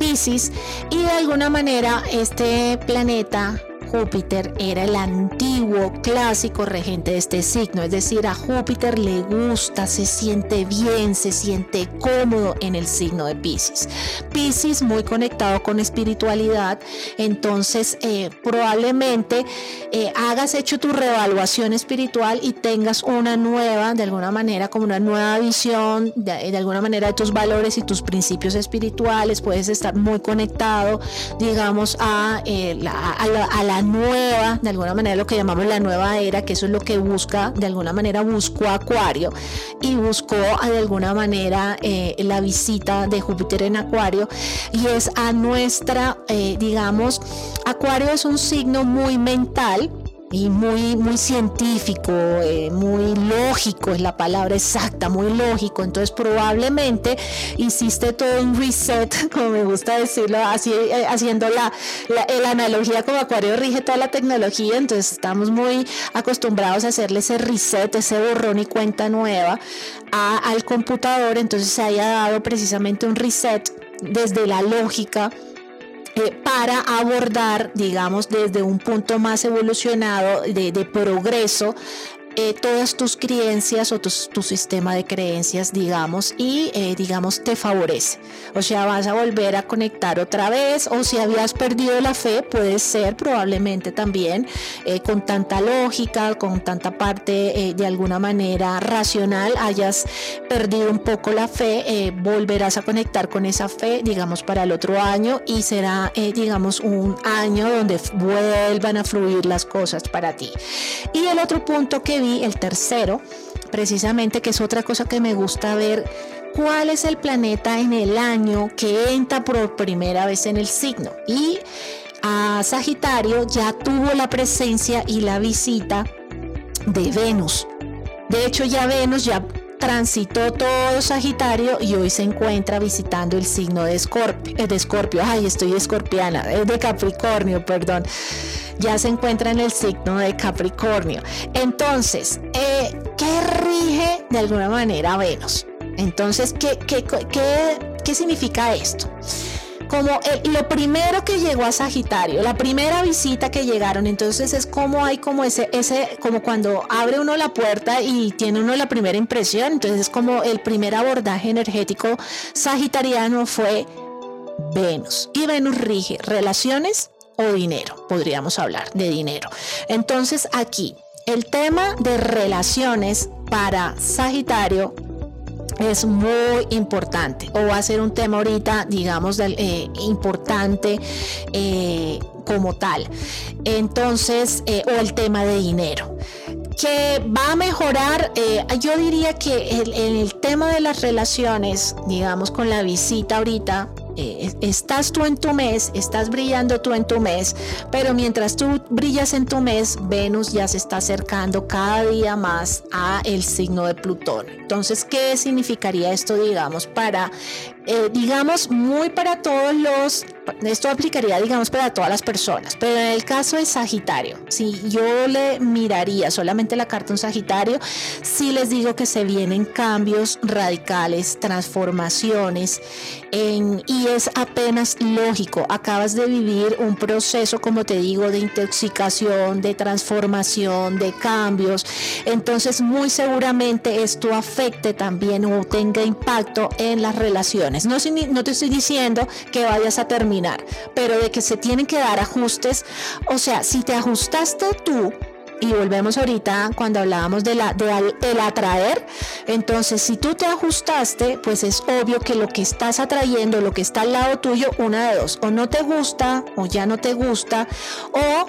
Pisces y de alguna manera este planeta Júpiter era el antiguo clásico regente de este signo, es decir, a Júpiter le gusta, se siente bien, se siente cómodo en el signo de Pisces. Pisces muy conectado con espiritualidad, entonces eh, probablemente eh, hagas hecho tu reevaluación espiritual y tengas una nueva, de alguna manera, como una nueva visión, de, alguna manera de tus valores y tus principios espirituales, puedes estar muy conectado, digamos, a, eh, a la nueva, de alguna manera lo que llamamos la nueva era, que eso es lo que busca, de alguna manera buscó Acuario y buscó de alguna manera eh, la visita de Júpiter en Acuario. Y es a nuestra, eh, digamos, Acuario es un signo muy mental, y muy, muy científico, eh, muy lógico es la palabra exacta, muy lógico. Entonces probablemente hiciste todo un reset, como me gusta decirlo, así, eh, haciendo la, la, analogía como Acuario rige toda la tecnología, entonces estamos muy acostumbrados a hacerle ese reset, ese borrón y cuenta nueva al computador, entonces se haya dado precisamente un reset desde la lógica para abordar, digamos, desde un punto más evolucionado de progreso eh, todas tus creencias o tu, sistema de creencias, digamos, y eh, digamos te favorece. O sea, vas a volver a conectar otra vez o si habías perdido la fe, puede ser probablemente también eh, con tanta lógica, con tanta parte de alguna manera racional, hayas perdido un poco la fe, volverás a conectar con esa fe, digamos, para el otro año y será, digamos, un año donde vuelvan a fluir las cosas para ti. Y el otro punto que el tercero, precisamente, que es otra cosa que me gusta ver, cuál es el planeta en el año que entra por primera vez en el signo. Y a Sagitario ya tuvo la presencia y la visita de Venus. De hecho, ya Venus ya transitó todo Sagitario y hoy se encuentra visitando el signo de Escorpio. Eh, de Escorpio, ay, estoy escorpiana, eh, de Capricornio, perdón ya se encuentra en el signo de Capricornio. Entonces, eh, ¿qué rige de alguna manera Venus? Entonces, ¿qué, qué, qué, significa esto? Como lo primero que llegó a Sagitario, la primera visita que llegaron, entonces es como hay como ese, ese, como cuando abre uno la puerta y tiene uno la primera impresión, entonces es como el primer abordaje energético sagitariano fue Venus. Y Venus rige relaciones, o dinero, podríamos hablar de dinero. Entonces aquí, el tema de relaciones para Sagitario es muy importante o va a ser un tema ahorita, digamos, eh, importante eh, como tal. Entonces, eh, o el tema de dinero que va a mejorar, yo diría que en el, tema de las relaciones, digamos con la visita ahorita, eh, estás tú en tu mes, estás brillando tú en tu mes, pero mientras tú brillas en tu mes, Venus ya se está acercando cada día más a el signo de Plutón. Entonces, ¿qué significaría esto, digamos, para eh, digamos, muy para todos los, esto aplicaría, digamos, para todas las personas, pero en el caso de Sagitario, si yo le miraría solamente la carta un Sagitario, si les digo que se vienen cambios radicales, transformaciones, y es apenas lógico, acabas de vivir un proceso, como te digo, de intoxicación, de transformación, de cambios, entonces muy seguramente esto afecte también o tenga impacto en las relaciones no, te estoy diciendo que vayas a terminar, pero de que se tienen que dar ajustes. O sea, si te ajustaste tú, y volvemos ahorita cuando hablábamos de la del atraer. Entonces, si tú te ajustaste, pues es obvio que lo que estás atrayendo, lo que está al lado tuyo, una de dos, o no te gusta, o ya no te gusta, o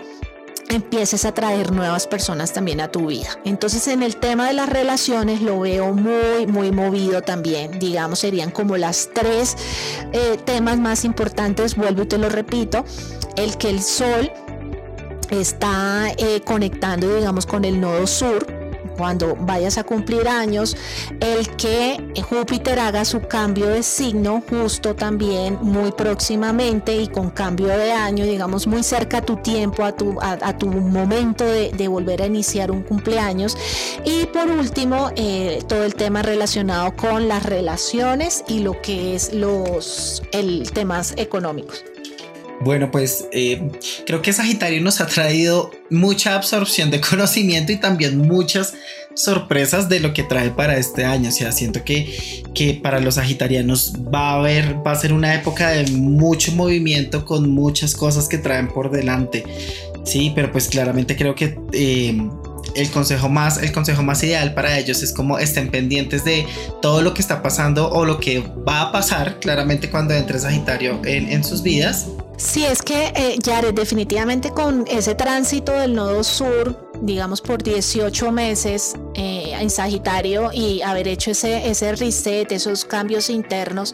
empieces a traer nuevas personas también a tu vida. Entonces en el tema de las relaciones lo veo muy, muy movido también. Digamos, serían como las tres eh, temas más importantes, vuelvo y te lo repito, el que el sol está eh, conectando, digamos, con el nodo sur, cuando vayas a cumplir años, el que Júpiter haga su cambio de signo justo también muy próximamente y con cambio de año, digamos muy cerca a tu tiempo, a tu, a, tu momento de, volver a iniciar un cumpleaños. Y por último, eh, todo el tema relacionado con las relaciones y lo que es los el temas económicos. Bueno, pues eh, creo que Sagitario nos ha traído mucha absorción de conocimiento y también muchas sorpresas de lo que trae para este año. O sea, siento que, que para los sagitarianos va a haber, va a ser una época de mucho movimiento con muchas cosas que traen por delante. Sí, pero pues claramente creo que eh, el consejo más el consejo más ideal para ellos es como estén pendientes de todo lo que está pasando o lo que va a pasar claramente cuando entre Sagitario en, sus vidas Sí, es que eh, definitivamente con ese tránsito del nodo sur, digamos por 18 meses eh, en Sagitario y haber hecho ese, ese reset, esos cambios internos,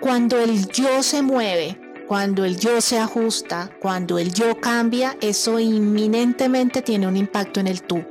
cuando el yo se mueve, cuando el yo se ajusta, cuando el yo cambia, eso inminentemente tiene un impacto en el tú.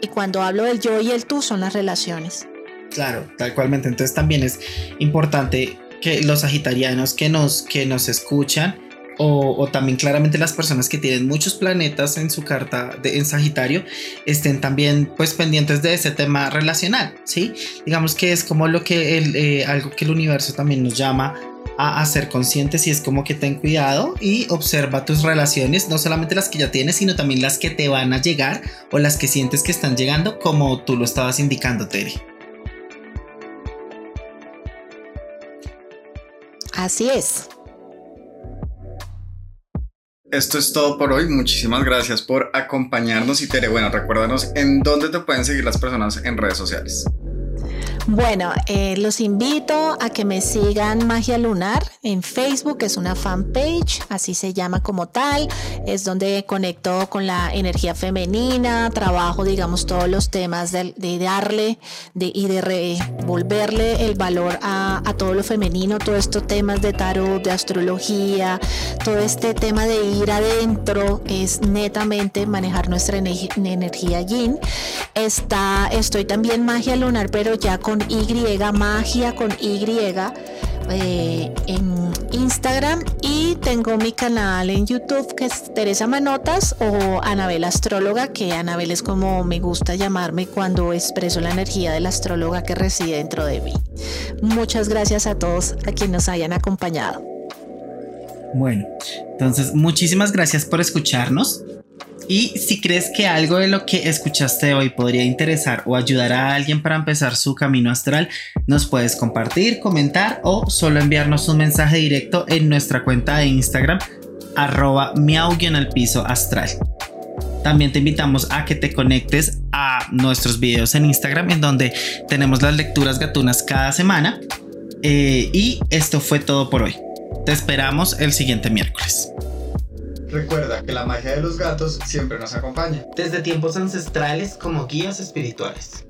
Y cuando hablo del yo y el tú son las relaciones. Claro, tal cualmente. Entonces también es importante que los sagitarianos que nos, que nos escuchan, o, también claramente las personas que tienen muchos planetas en su carta de, en Sagitario estén también pues pendientes de ese tema relacional, ¿sí? Digamos que es como lo que el, eh, algo que el universo también nos llama a, a, ser conscientes y es como que ten cuidado y observa tus relaciones, no solamente las que ya tienes, sino también las que te van a llegar o las que sientes que están llegando como tú lo estabas indicando, Tere. Así es. Esto es todo por hoy. Muchísimas gracias por acompañarnos y Tere, bueno, recuérdanos en dónde te pueden seguir las personas en redes sociales. Bueno, eh, los invito a que me sigan Magia Lunar en Facebook, es una fanpage, así se llama como tal, es donde conecto con la energía femenina, trabajo, digamos, todos los temas de, darle y de revolverle el valor a, todo lo femenino, todos estos temas de tarot, de astrología, todo este tema de ir adentro es netamente manejar nuestra energía yin. Está, estoy también Magia Lunar, pero ya con y, magia con Y, eh, en Instagram y tengo mi canal en YouTube que es Teresa Manotas o Anabel Astróloga, que Anabel es como me gusta llamarme cuando expreso la energía de la astróloga que reside dentro de mí. Muchas gracias a todos a quienes nos hayan acompañado. Bueno, entonces muchísimas gracias por escucharnos. Y si crees que algo de lo que escuchaste hoy podría interesar o ayudar a alguien para empezar su camino astral, nos puedes compartir, comentar o solo enviarnos un mensaje directo en nuestra cuenta de Instagram arroba miau piso astral. También te invitamos a que te conectes a nuestros videos en Instagram en donde tenemos las lecturas gatunas cada semana. Eh, y esto fue todo por hoy. Te esperamos el siguiente miércoles. Recuerda que la magia de los gatos siempre nos acompaña. Desde tiempos ancestrales como guías espirituales.